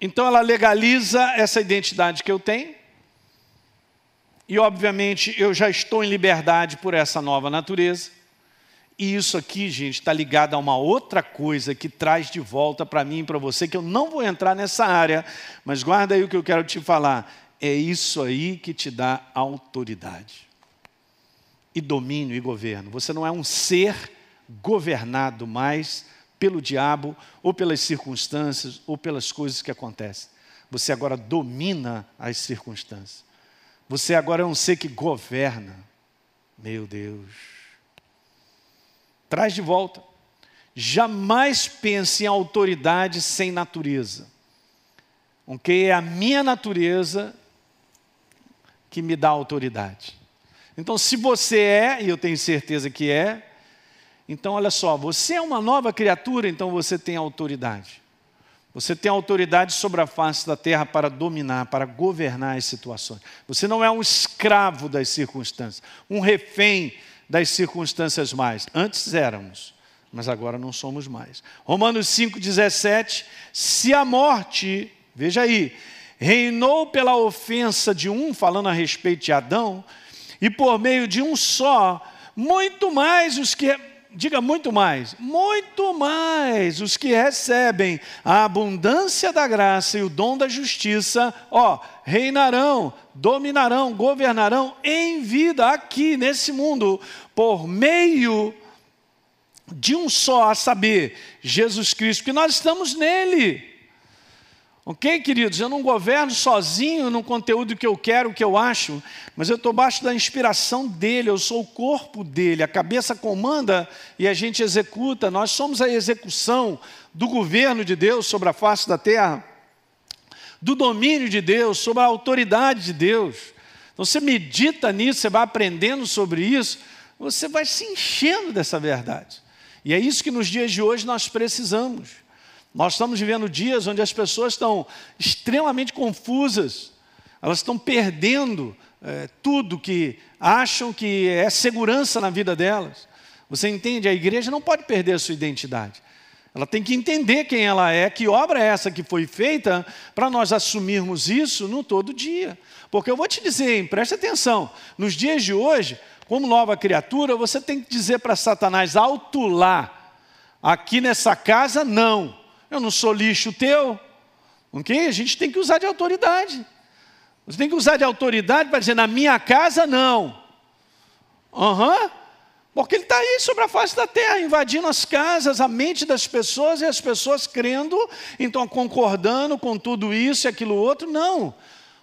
Então ela legaliza essa identidade que eu tenho. E obviamente eu já estou em liberdade por essa nova natureza. E isso aqui, gente, está ligado a uma outra coisa que traz de volta para mim e para você, que eu não vou entrar nessa área, mas guarda aí o que eu quero te falar. É isso aí que te dá autoridade. E domínio e governo. Você não é um ser governado mais pelo diabo ou pelas circunstâncias ou pelas coisas que acontecem. Você agora domina as circunstâncias. Você agora é um ser que governa. Meu Deus. Traz de volta. Jamais pense em autoridade sem natureza. Ok? É a minha natureza que me dá autoridade. Então, se você é, e eu tenho certeza que é, então olha só, você é uma nova criatura, então você tem autoridade. Você tem autoridade sobre a face da terra para dominar, para governar as situações. Você não é um escravo das circunstâncias, um refém das circunstâncias mais. Antes éramos, mas agora não somos mais. Romanos 5,17: se a morte, veja aí, reinou pela ofensa de um, falando a respeito de Adão, e por meio de um só, muito mais os que diga muito mais, muito mais os que recebem a abundância da graça e o dom da justiça, ó, reinarão, dominarão, governarão em vida aqui nesse mundo por meio de um só, a saber, Jesus Cristo, que nós estamos nele. Ok, queridos? Eu não governo sozinho no conteúdo que eu quero, que eu acho, mas eu estou baixo da inspiração dele, eu sou o corpo dele, a cabeça comanda e a gente executa. Nós somos a execução do governo de Deus sobre a face da terra, do domínio de Deus, sobre a autoridade de Deus. Então você medita nisso, você vai aprendendo sobre isso, você vai se enchendo dessa verdade. E é isso que nos dias de hoje nós precisamos. Nós estamos vivendo dias onde as pessoas estão extremamente confusas, elas estão perdendo é, tudo que acham que é segurança na vida delas. Você entende? A igreja não pode perder a sua identidade. Ela tem que entender quem ela é, que obra é essa que foi feita para nós assumirmos isso no todo dia. Porque eu vou te dizer, hein, preste atenção, nos dias de hoje, como nova criatura, você tem que dizer para Satanás alto lá, aqui nessa casa não. Eu não sou lixo teu. Ok? A gente tem que usar de autoridade. Você tem que usar de autoridade para dizer, na minha casa não. Aham. Uhum. Porque ele está aí sobre a face da terra, invadindo as casas, a mente das pessoas e as pessoas crendo, então concordando com tudo isso e aquilo outro. Não.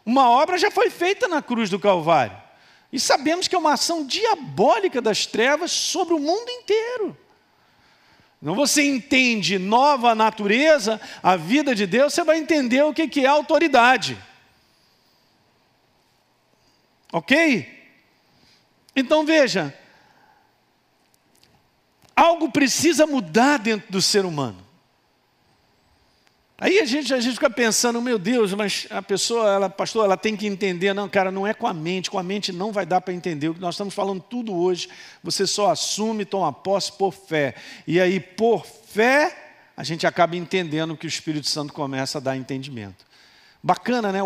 Uma obra já foi feita na cruz do Calvário. E sabemos que é uma ação diabólica das trevas sobre o mundo inteiro. Não você entende nova natureza, a vida de Deus, você vai entender o que é autoridade. Ok? Então veja, algo precisa mudar dentro do ser humano. Aí a gente, a gente fica pensando, meu Deus, mas a pessoa, ela, pastor, ela tem que entender. Não, cara, não é com a mente, com a mente não vai dar para entender. O que nós estamos falando tudo hoje, você só assume, toma posse por fé. E aí, por fé, a gente acaba entendendo que o Espírito Santo começa a dar entendimento. Bacana, né?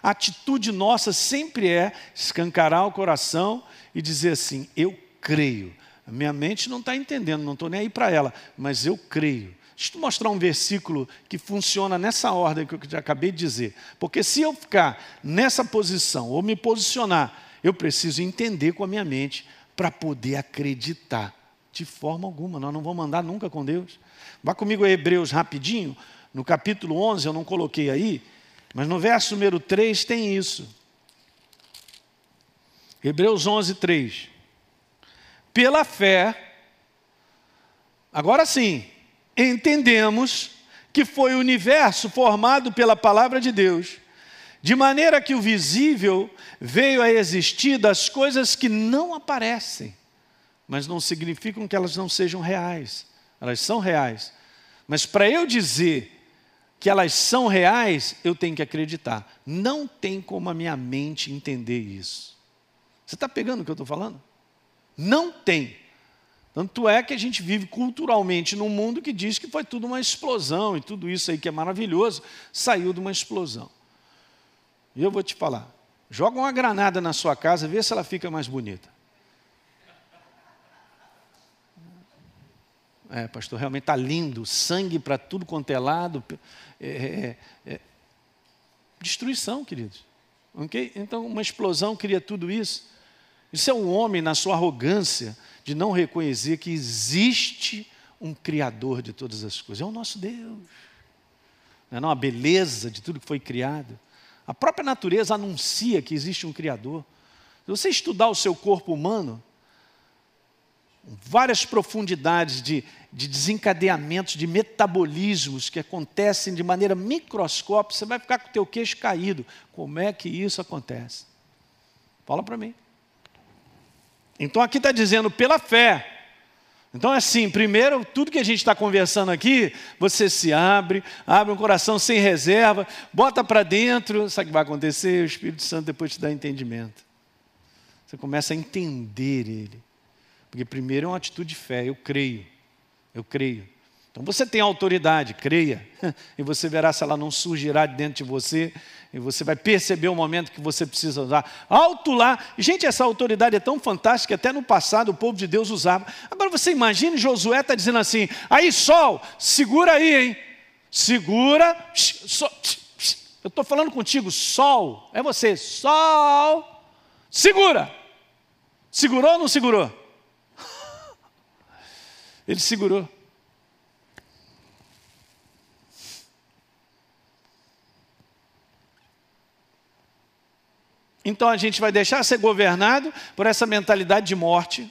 A atitude nossa sempre é escancarar o coração e dizer assim: eu creio. A minha mente não está entendendo, não estou nem aí para ela, mas eu creio. Deixa eu mostrar um versículo que funciona nessa ordem que eu acabei de dizer. Porque se eu ficar nessa posição, ou me posicionar, eu preciso entender com a minha mente para poder acreditar. De forma alguma, nós não vamos andar nunca com Deus. Vá comigo a Hebreus rapidinho, no capítulo 11, eu não coloquei aí, mas no verso número 3 tem isso. Hebreus 11, 3. Pela fé, agora sim, entendemos que foi o universo formado pela palavra de Deus, de maneira que o visível veio a existir das coisas que não aparecem, mas não significam que elas não sejam reais. Elas são reais. Mas para eu dizer que elas são reais, eu tenho que acreditar. Não tem como a minha mente entender isso. Você está pegando o que eu estou falando? Não tem. Tanto é que a gente vive culturalmente num mundo que diz que foi tudo uma explosão e tudo isso aí que é maravilhoso saiu de uma explosão. E eu vou te falar: joga uma granada na sua casa, vê se ela fica mais bonita. É, pastor, realmente está lindo, sangue para tudo quanto é lado. É, é, é, destruição, queridos. Okay? Então, uma explosão cria tudo isso. Isso é o homem na sua arrogância de não reconhecer que existe um Criador de todas as coisas. É o nosso Deus. Não é não? a beleza de tudo que foi criado. A própria natureza anuncia que existe um Criador. Se você estudar o seu corpo humano, várias profundidades de, de desencadeamentos, de metabolismos que acontecem de maneira microscópica, você vai ficar com o teu queixo caído. Como é que isso acontece? Fala para mim. Então aqui está dizendo pela fé. Então assim, primeiro, tudo que a gente está conversando aqui, você se abre, abre um coração sem reserva, bota para dentro, sabe o que vai acontecer? O Espírito Santo depois te dá entendimento. Você começa a entender Ele. Porque primeiro é uma atitude de fé, eu creio, eu creio. Então você tem autoridade, creia, e você verá se ela não surgirá dentro de você, e você vai perceber o momento que você precisa usar. Alto lá, gente, essa autoridade é tão fantástica até no passado o povo de Deus usava. Agora você imagine Josué está dizendo assim: aí sol, segura aí, hein? Segura, eu estou falando contigo, sol, é você, sol, segura. Segurou ou não segurou? Ele segurou. Então a gente vai deixar ser governado por essa mentalidade de morte,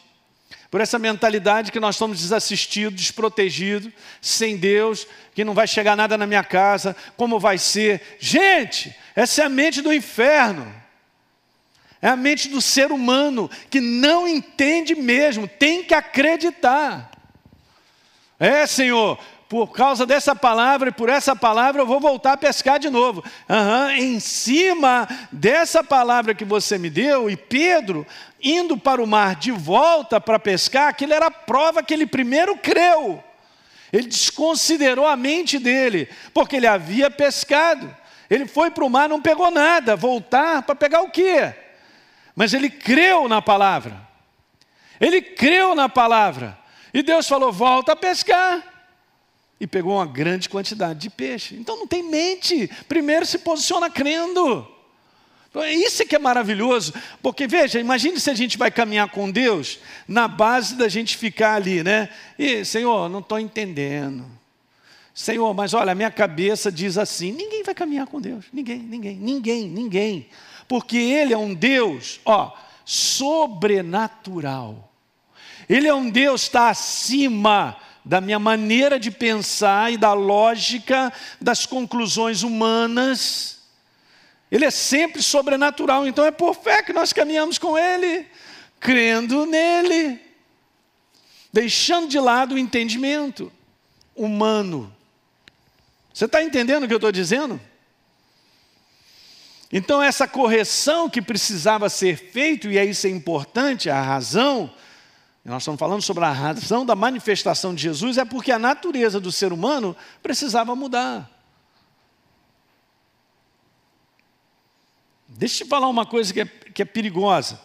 por essa mentalidade que nós estamos desassistidos, desprotegidos, sem Deus, que não vai chegar nada na minha casa, como vai ser? Gente, essa é a mente do inferno. É a mente do ser humano que não entende mesmo, tem que acreditar. É, Senhor, por causa dessa palavra e por essa palavra eu vou voltar a pescar de novo. Uhum, em cima dessa palavra que você me deu, e Pedro, indo para o mar de volta para pescar, aquilo era a prova que ele primeiro creu. Ele desconsiderou a mente dele, porque ele havia pescado. Ele foi para o mar, não pegou nada, voltar para pegar o quê? Mas ele creu na palavra. Ele creu na palavra. E Deus falou: volta a pescar. E pegou uma grande quantidade de peixe. Então não tem mente. Primeiro se posiciona crendo. Então, é isso que é maravilhoso, porque veja, imagine se a gente vai caminhar com Deus na base da gente ficar ali, né? E, Senhor, não estou entendendo. Senhor, mas olha, a minha cabeça diz assim: ninguém vai caminhar com Deus, ninguém, ninguém, ninguém, ninguém, porque Ele é um Deus, ó, sobrenatural. Ele é um Deus está acima da minha maneira de pensar e da lógica das conclusões humanas. Ele é sempre sobrenatural, então é por fé que nós caminhamos com Ele, crendo nele, deixando de lado o entendimento humano. Você está entendendo o que eu estou dizendo? Então, essa correção que precisava ser feita, e isso é importante, a razão, nós estamos falando sobre a razão da manifestação de Jesus, é porque a natureza do ser humano precisava mudar. Deixa eu te falar uma coisa que é, que é perigosa.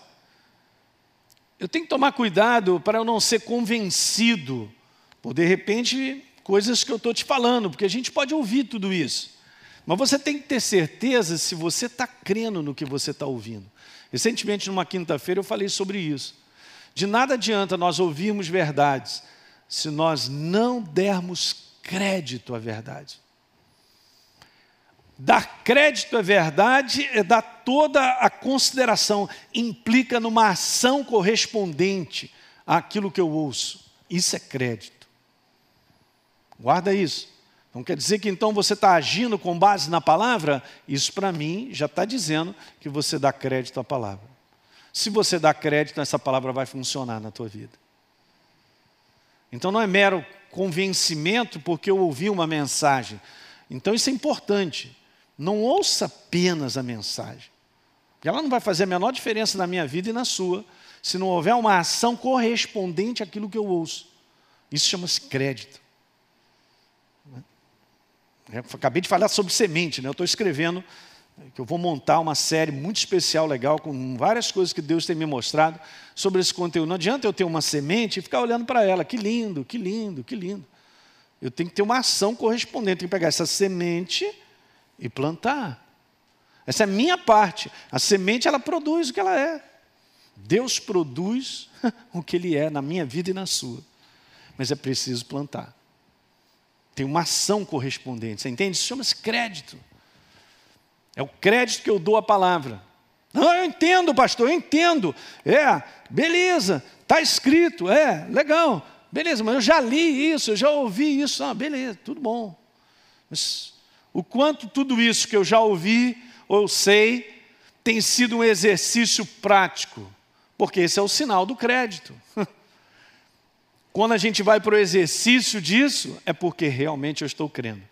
Eu tenho que tomar cuidado para eu não ser convencido por, de repente, coisas que eu estou te falando, porque a gente pode ouvir tudo isso. Mas você tem que ter certeza se você está crendo no que você está ouvindo. Recentemente, numa quinta-feira, eu falei sobre isso. De nada adianta nós ouvirmos verdades se nós não dermos crédito à verdade. Dar crédito à verdade é dar toda a consideração, implica numa ação correspondente àquilo que eu ouço. Isso é crédito. Guarda isso. Não quer dizer que então você está agindo com base na palavra? Isso para mim já está dizendo que você dá crédito à palavra. Se você dá crédito, essa palavra vai funcionar na tua vida. Então não é mero convencimento porque eu ouvi uma mensagem. Então isso é importante. Não ouça apenas a mensagem. Ela não vai fazer a menor diferença na minha vida e na sua, se não houver uma ação correspondente àquilo que eu ouço. Isso chama-se crédito. Eu acabei de falar sobre semente, né? eu estou escrevendo que eu vou montar uma série muito especial, legal, com várias coisas que Deus tem me mostrado sobre esse conteúdo. Não adianta eu ter uma semente e ficar olhando para ela, que lindo, que lindo, que lindo. Eu tenho que ter uma ação correspondente, tenho que pegar essa semente e plantar. Essa é a minha parte. A semente, ela produz o que ela é. Deus produz o que Ele é na minha vida e na sua, mas é preciso plantar. Tem uma ação correspondente, você entende? Isso chama-se crédito. É o crédito que eu dou à palavra. Não, eu entendo, pastor, eu entendo. É, beleza, está escrito, é, legal. Beleza, mas eu já li isso, eu já ouvi isso. Ah, beleza, tudo bom. Mas o quanto tudo isso que eu já ouvi ou sei tem sido um exercício prático, porque esse é o sinal do crédito. Quando a gente vai para o exercício disso, é porque realmente eu estou crendo.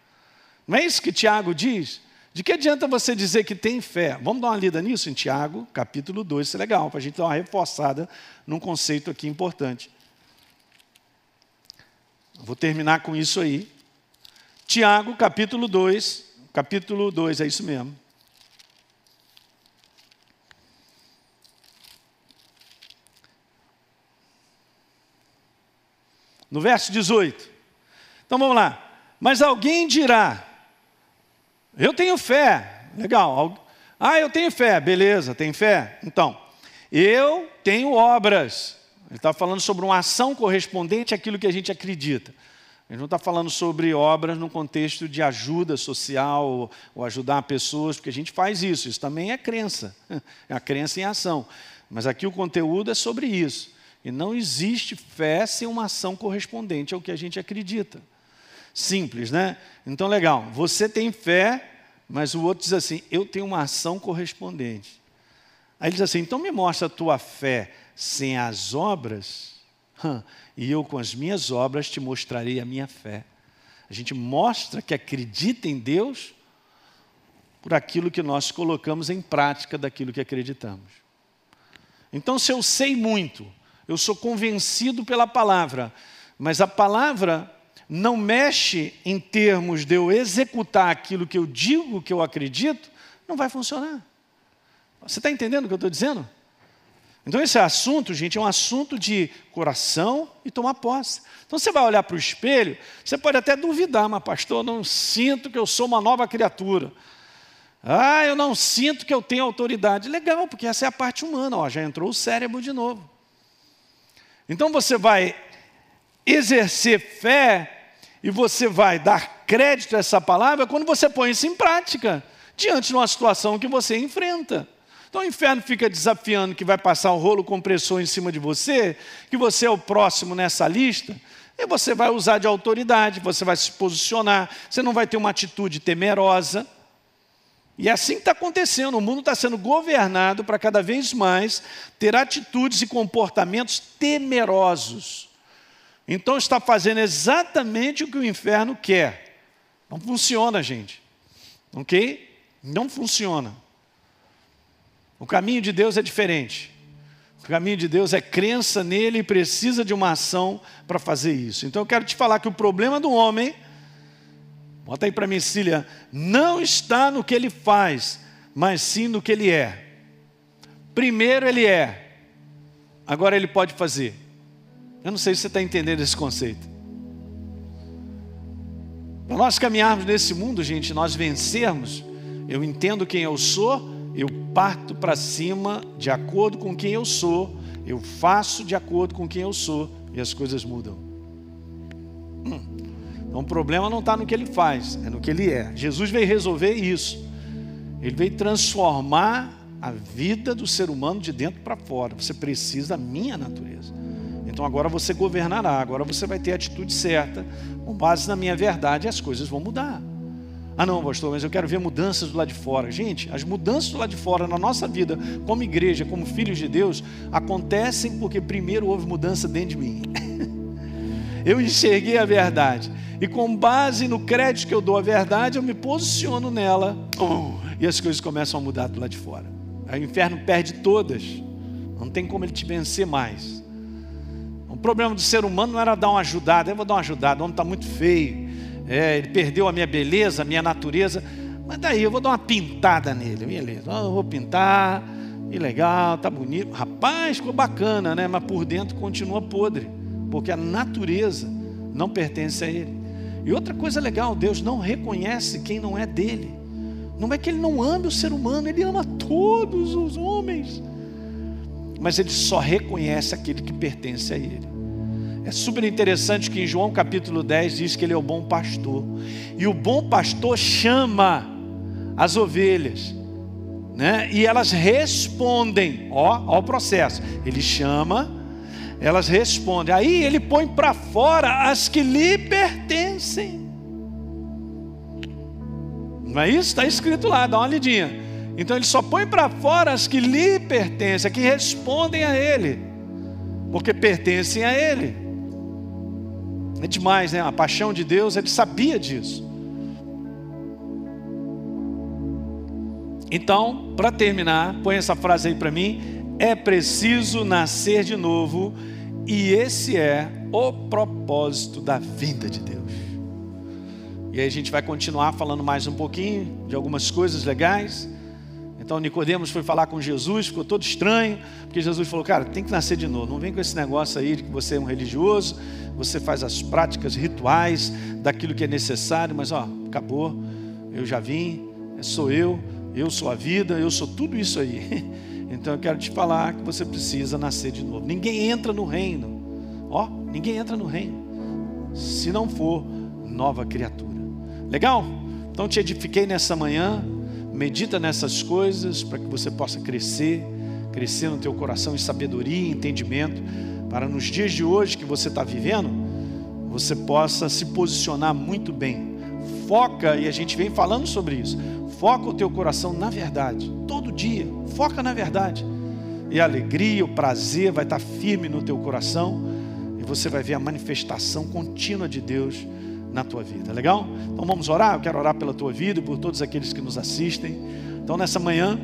Não é isso que Tiago diz? De que adianta você dizer que tem fé? Vamos dar uma lida nisso em Tiago, capítulo 2, isso é legal, para a gente dar uma reforçada num conceito aqui importante. Vou terminar com isso aí. Tiago, capítulo 2, capítulo 2, é isso mesmo. No verso 18. Então vamos lá. Mas alguém dirá: Eu tenho fé. Legal. Ah, eu tenho fé. Beleza, tem fé? Então, eu tenho obras. Ele está falando sobre uma ação correspondente àquilo que a gente acredita. Ele não está falando sobre obras no contexto de ajuda social ou ajudar pessoas, porque a gente faz isso. Isso também é crença, é a crença em ação. Mas aqui o conteúdo é sobre isso. E não existe fé sem uma ação correspondente ao que a gente acredita. Simples, né? Então, legal. Você tem fé, mas o outro diz assim: eu tenho uma ação correspondente. Aí ele diz assim: então me mostra a tua fé sem as obras, e eu com as minhas obras te mostrarei a minha fé. A gente mostra que acredita em Deus por aquilo que nós colocamos em prática daquilo que acreditamos. Então, se eu sei muito, eu sou convencido pela palavra, mas a palavra não mexe em termos de eu executar aquilo que eu digo que eu acredito, não vai funcionar. Você está entendendo o que eu estou dizendo? Então, esse assunto, gente, é um assunto de coração e tomar posse. Então, você vai olhar para o espelho, você pode até duvidar, mas, pastor, eu não sinto que eu sou uma nova criatura. Ah, eu não sinto que eu tenho autoridade. Legal, porque essa é a parte humana, ó, já entrou o cérebro de novo. Então, você vai exercer fé e você vai dar crédito a essa palavra quando você põe isso em prática, diante de uma situação que você enfrenta. Então o inferno fica desafiando que vai passar o rolo compressor em cima de você, que você é o próximo nessa lista, e você vai usar de autoridade, você vai se posicionar, você não vai ter uma atitude temerosa. E é assim que está acontecendo, o mundo está sendo governado para cada vez mais ter atitudes e comportamentos temerosos. Então está fazendo exatamente o que o inferno quer. Não funciona, gente. Ok? Não funciona. O caminho de Deus é diferente. O caminho de Deus é crença nele e precisa de uma ação para fazer isso. Então eu quero te falar que o problema do homem, bota aí para mim, Cília, não está no que ele faz, mas sim no que ele é. Primeiro ele é, agora ele pode fazer. Eu não sei se você está entendendo esse conceito. Para nós caminharmos nesse mundo, gente, nós vencermos, eu entendo quem eu sou eu parto para cima de acordo com quem eu sou, eu faço de acordo com quem eu sou e as coisas mudam. Então o problema não está no que ele faz, é no que ele é. Jesus veio resolver isso. Ele veio transformar a vida do ser humano de dentro para fora. Você precisa da minha natureza. Então agora você governará, agora você vai ter a atitude certa, com base na minha verdade, as coisas vão mudar. Ah, não, pastor, mas eu quero ver mudanças do lado de fora. Gente, as mudanças do lado de fora na nossa vida, como igreja, como filhos de Deus, acontecem porque primeiro houve mudança dentro de mim. eu enxerguei a verdade. E com base no crédito que eu dou à verdade, eu me posiciono nela. e as coisas começam a mudar do lado de fora. Aí o inferno perde todas. Não tem como ele te vencer mais. Problema do ser humano não era dar uma ajudada. Eu vou dar uma ajudada, o homem está muito feio é, ele perdeu a minha beleza, a minha natureza, mas daí eu vou dar uma pintada nele, beleza, eu vou pintar, e legal, tá bonito, rapaz, ficou bacana, né? Mas por dentro continua podre, porque a natureza não pertence a ele. E outra coisa legal, Deus não reconhece quem não é dele. Não é que ele não ame o ser humano, ele ama todos os homens. mas ele só reconhece aquele que pertence a ele. É super interessante que em João capítulo 10 diz que ele é o bom pastor. E o bom pastor chama as ovelhas, né? E elas respondem, ó, ó o processo. Ele chama, elas respondem. Aí ele põe para fora as que lhe pertencem. Não é isso? Está escrito lá, dá uma lidinha. Então ele só põe para fora as que lhe pertencem, que respondem a ele, porque pertencem a ele. É demais, né? A paixão de Deus, ele sabia disso. Então, para terminar, põe essa frase aí para mim: é preciso nascer de novo, e esse é o propósito da vinda de Deus. E aí a gente vai continuar falando mais um pouquinho de algumas coisas legais. Então Nicodemos foi falar com Jesus, ficou todo estranho, porque Jesus falou: "Cara, tem que nascer de novo. Não vem com esse negócio aí de que você é um religioso, você faz as práticas rituais daquilo que é necessário, mas ó, acabou. Eu já vim, sou eu, eu sou a vida, eu sou tudo isso aí. Então eu quero te falar que você precisa nascer de novo. Ninguém entra no reino. Ó, ninguém entra no reino se não for nova criatura. Legal? Então te edifiquei nessa manhã. Medita nessas coisas para que você possa crescer, crescer no teu coração em sabedoria e entendimento, para nos dias de hoje que você está vivendo, você possa se posicionar muito bem. Foca, e a gente vem falando sobre isso, foca o teu coração na verdade, todo dia, foca na verdade. E a alegria, o prazer vai estar firme no teu coração, e você vai ver a manifestação contínua de Deus na tua vida, legal? Então vamos orar? Eu quero orar pela tua vida e por todos aqueles que nos assistem. Então nessa manhã,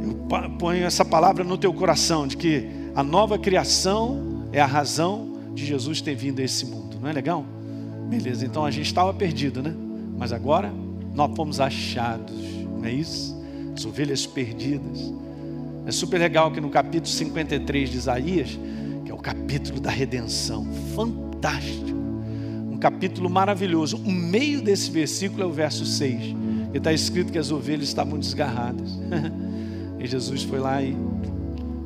eu ponho essa palavra no teu coração de que a nova criação é a razão de Jesus ter vindo a esse mundo, não é legal? Beleza, então a gente estava perdido, né? Mas agora nós fomos achados, não é isso? As ovelhas perdidas. É super legal que no capítulo 53 de Isaías, que é o capítulo da redenção, fantástico capítulo maravilhoso. O meio desse versículo é o verso 6, que está escrito que as ovelhas estavam desgarradas. e Jesus foi lá e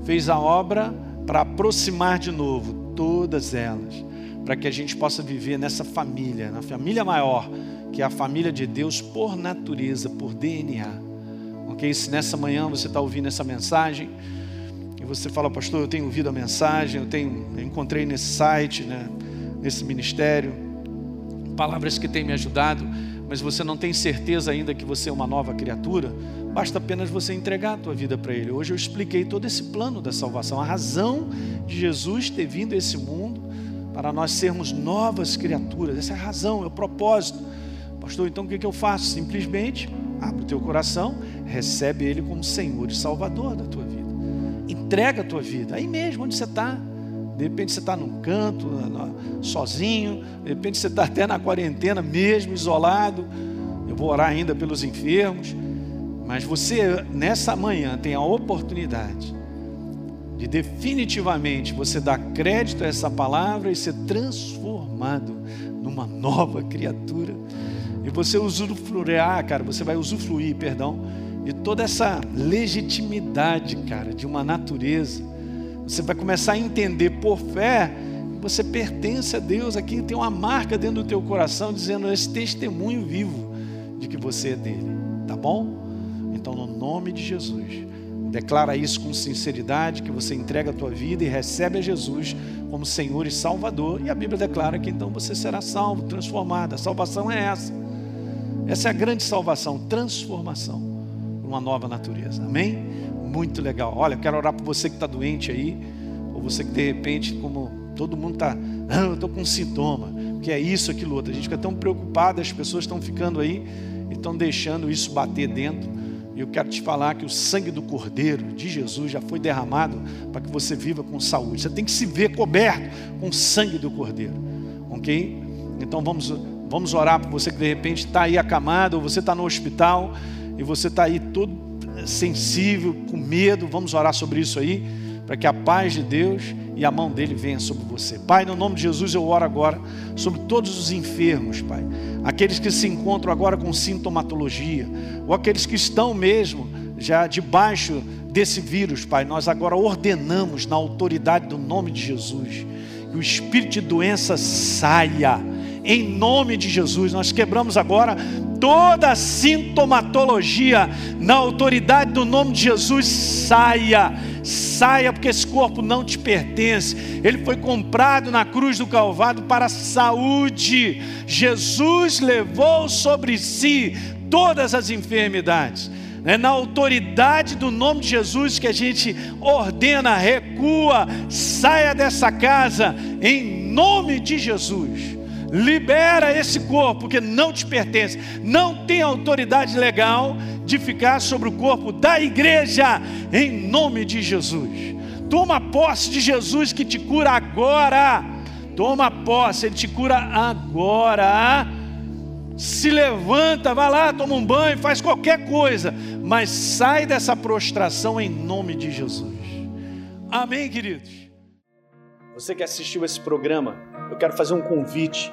fez a obra para aproximar de novo todas elas, para que a gente possa viver nessa família, na família maior, que é a família de Deus por natureza, por DNA. Ok? Se nessa manhã você está ouvindo essa mensagem, e você fala, pastor, eu tenho ouvido a mensagem, eu, tenho, eu encontrei nesse site, né, nesse ministério, palavras que têm me ajudado, mas você não tem certeza ainda que você é uma nova criatura, basta apenas você entregar a tua vida para Ele. Hoje eu expliquei todo esse plano da salvação, a razão de Jesus ter vindo a esse mundo para nós sermos novas criaturas. Essa é a razão, é o propósito. Pastor, então o que eu faço? Simplesmente abre o teu coração, recebe Ele como Senhor e Salvador da tua vida. Entrega a tua vida, aí mesmo onde você está. De repente você está num canto, sozinho, de repente você está até na quarentena mesmo, isolado. Eu vou orar ainda pelos enfermos. Mas você, nessa manhã, tem a oportunidade de definitivamente você dar crédito a essa palavra e ser transformado numa nova criatura. E você usufruir, cara, você vai usufruir, perdão, de toda essa legitimidade, cara, de uma natureza você vai começar a entender por fé você pertence a Deus. Aqui tem uma marca dentro do teu coração dizendo esse testemunho vivo de que você é dele. Tá bom? Então, no nome de Jesus, declara isso com sinceridade, que você entrega a tua vida e recebe a Jesus como Senhor e Salvador. E a Bíblia declara que então você será salvo, transformado. A salvação é essa. Essa é a grande salvação, transformação, uma nova natureza. Amém? Muito legal. Olha, quero orar por você que está doente aí, ou você que de repente, como todo mundo está, ah, eu estou com um sintoma, que é isso, aquilo outro. A gente fica tão preocupado, as pessoas estão ficando aí e estão deixando isso bater dentro. E eu quero te falar que o sangue do Cordeiro de Jesus já foi derramado para que você viva com saúde. Você tem que se ver coberto com o sangue do Cordeiro, ok? Então vamos, vamos orar por você que de repente está aí acamado, ou você está no hospital e você está aí todo sensível, com medo, vamos orar sobre isso aí, para que a paz de Deus e a mão dele venha sobre você. Pai, no nome de Jesus eu oro agora sobre todos os enfermos, Pai. Aqueles que se encontram agora com sintomatologia, ou aqueles que estão mesmo já debaixo desse vírus, Pai, nós agora ordenamos na autoridade do nome de Jesus que o espírito de doença saia. Em nome de Jesus, nós quebramos agora toda sintomatologia na autoridade do nome de Jesus. Saia, saia, porque esse corpo não te pertence. Ele foi comprado na cruz do Calvário para a saúde. Jesus levou sobre si todas as enfermidades. É na autoridade do nome de Jesus que a gente ordena, recua, saia dessa casa, em nome de Jesus. Libera esse corpo que não te pertence, não tem autoridade legal de ficar sobre o corpo da igreja, em nome de Jesus. Toma posse de Jesus que te cura agora. Toma posse, Ele te cura agora se levanta, vai lá, toma um banho, faz qualquer coisa, mas sai dessa prostração em nome de Jesus. Amém, queridos? Você que assistiu esse programa, eu quero fazer um convite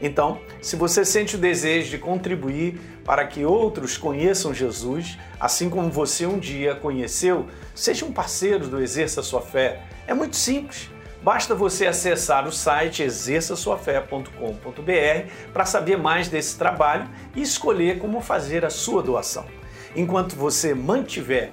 Então, se você sente o desejo de contribuir para que outros conheçam Jesus, assim como você um dia conheceu, seja um parceiro do Exerça Sua Fé. É muito simples. Basta você acessar o site exerçaçoafé.com.br para saber mais desse trabalho e escolher como fazer a sua doação. Enquanto você mantiver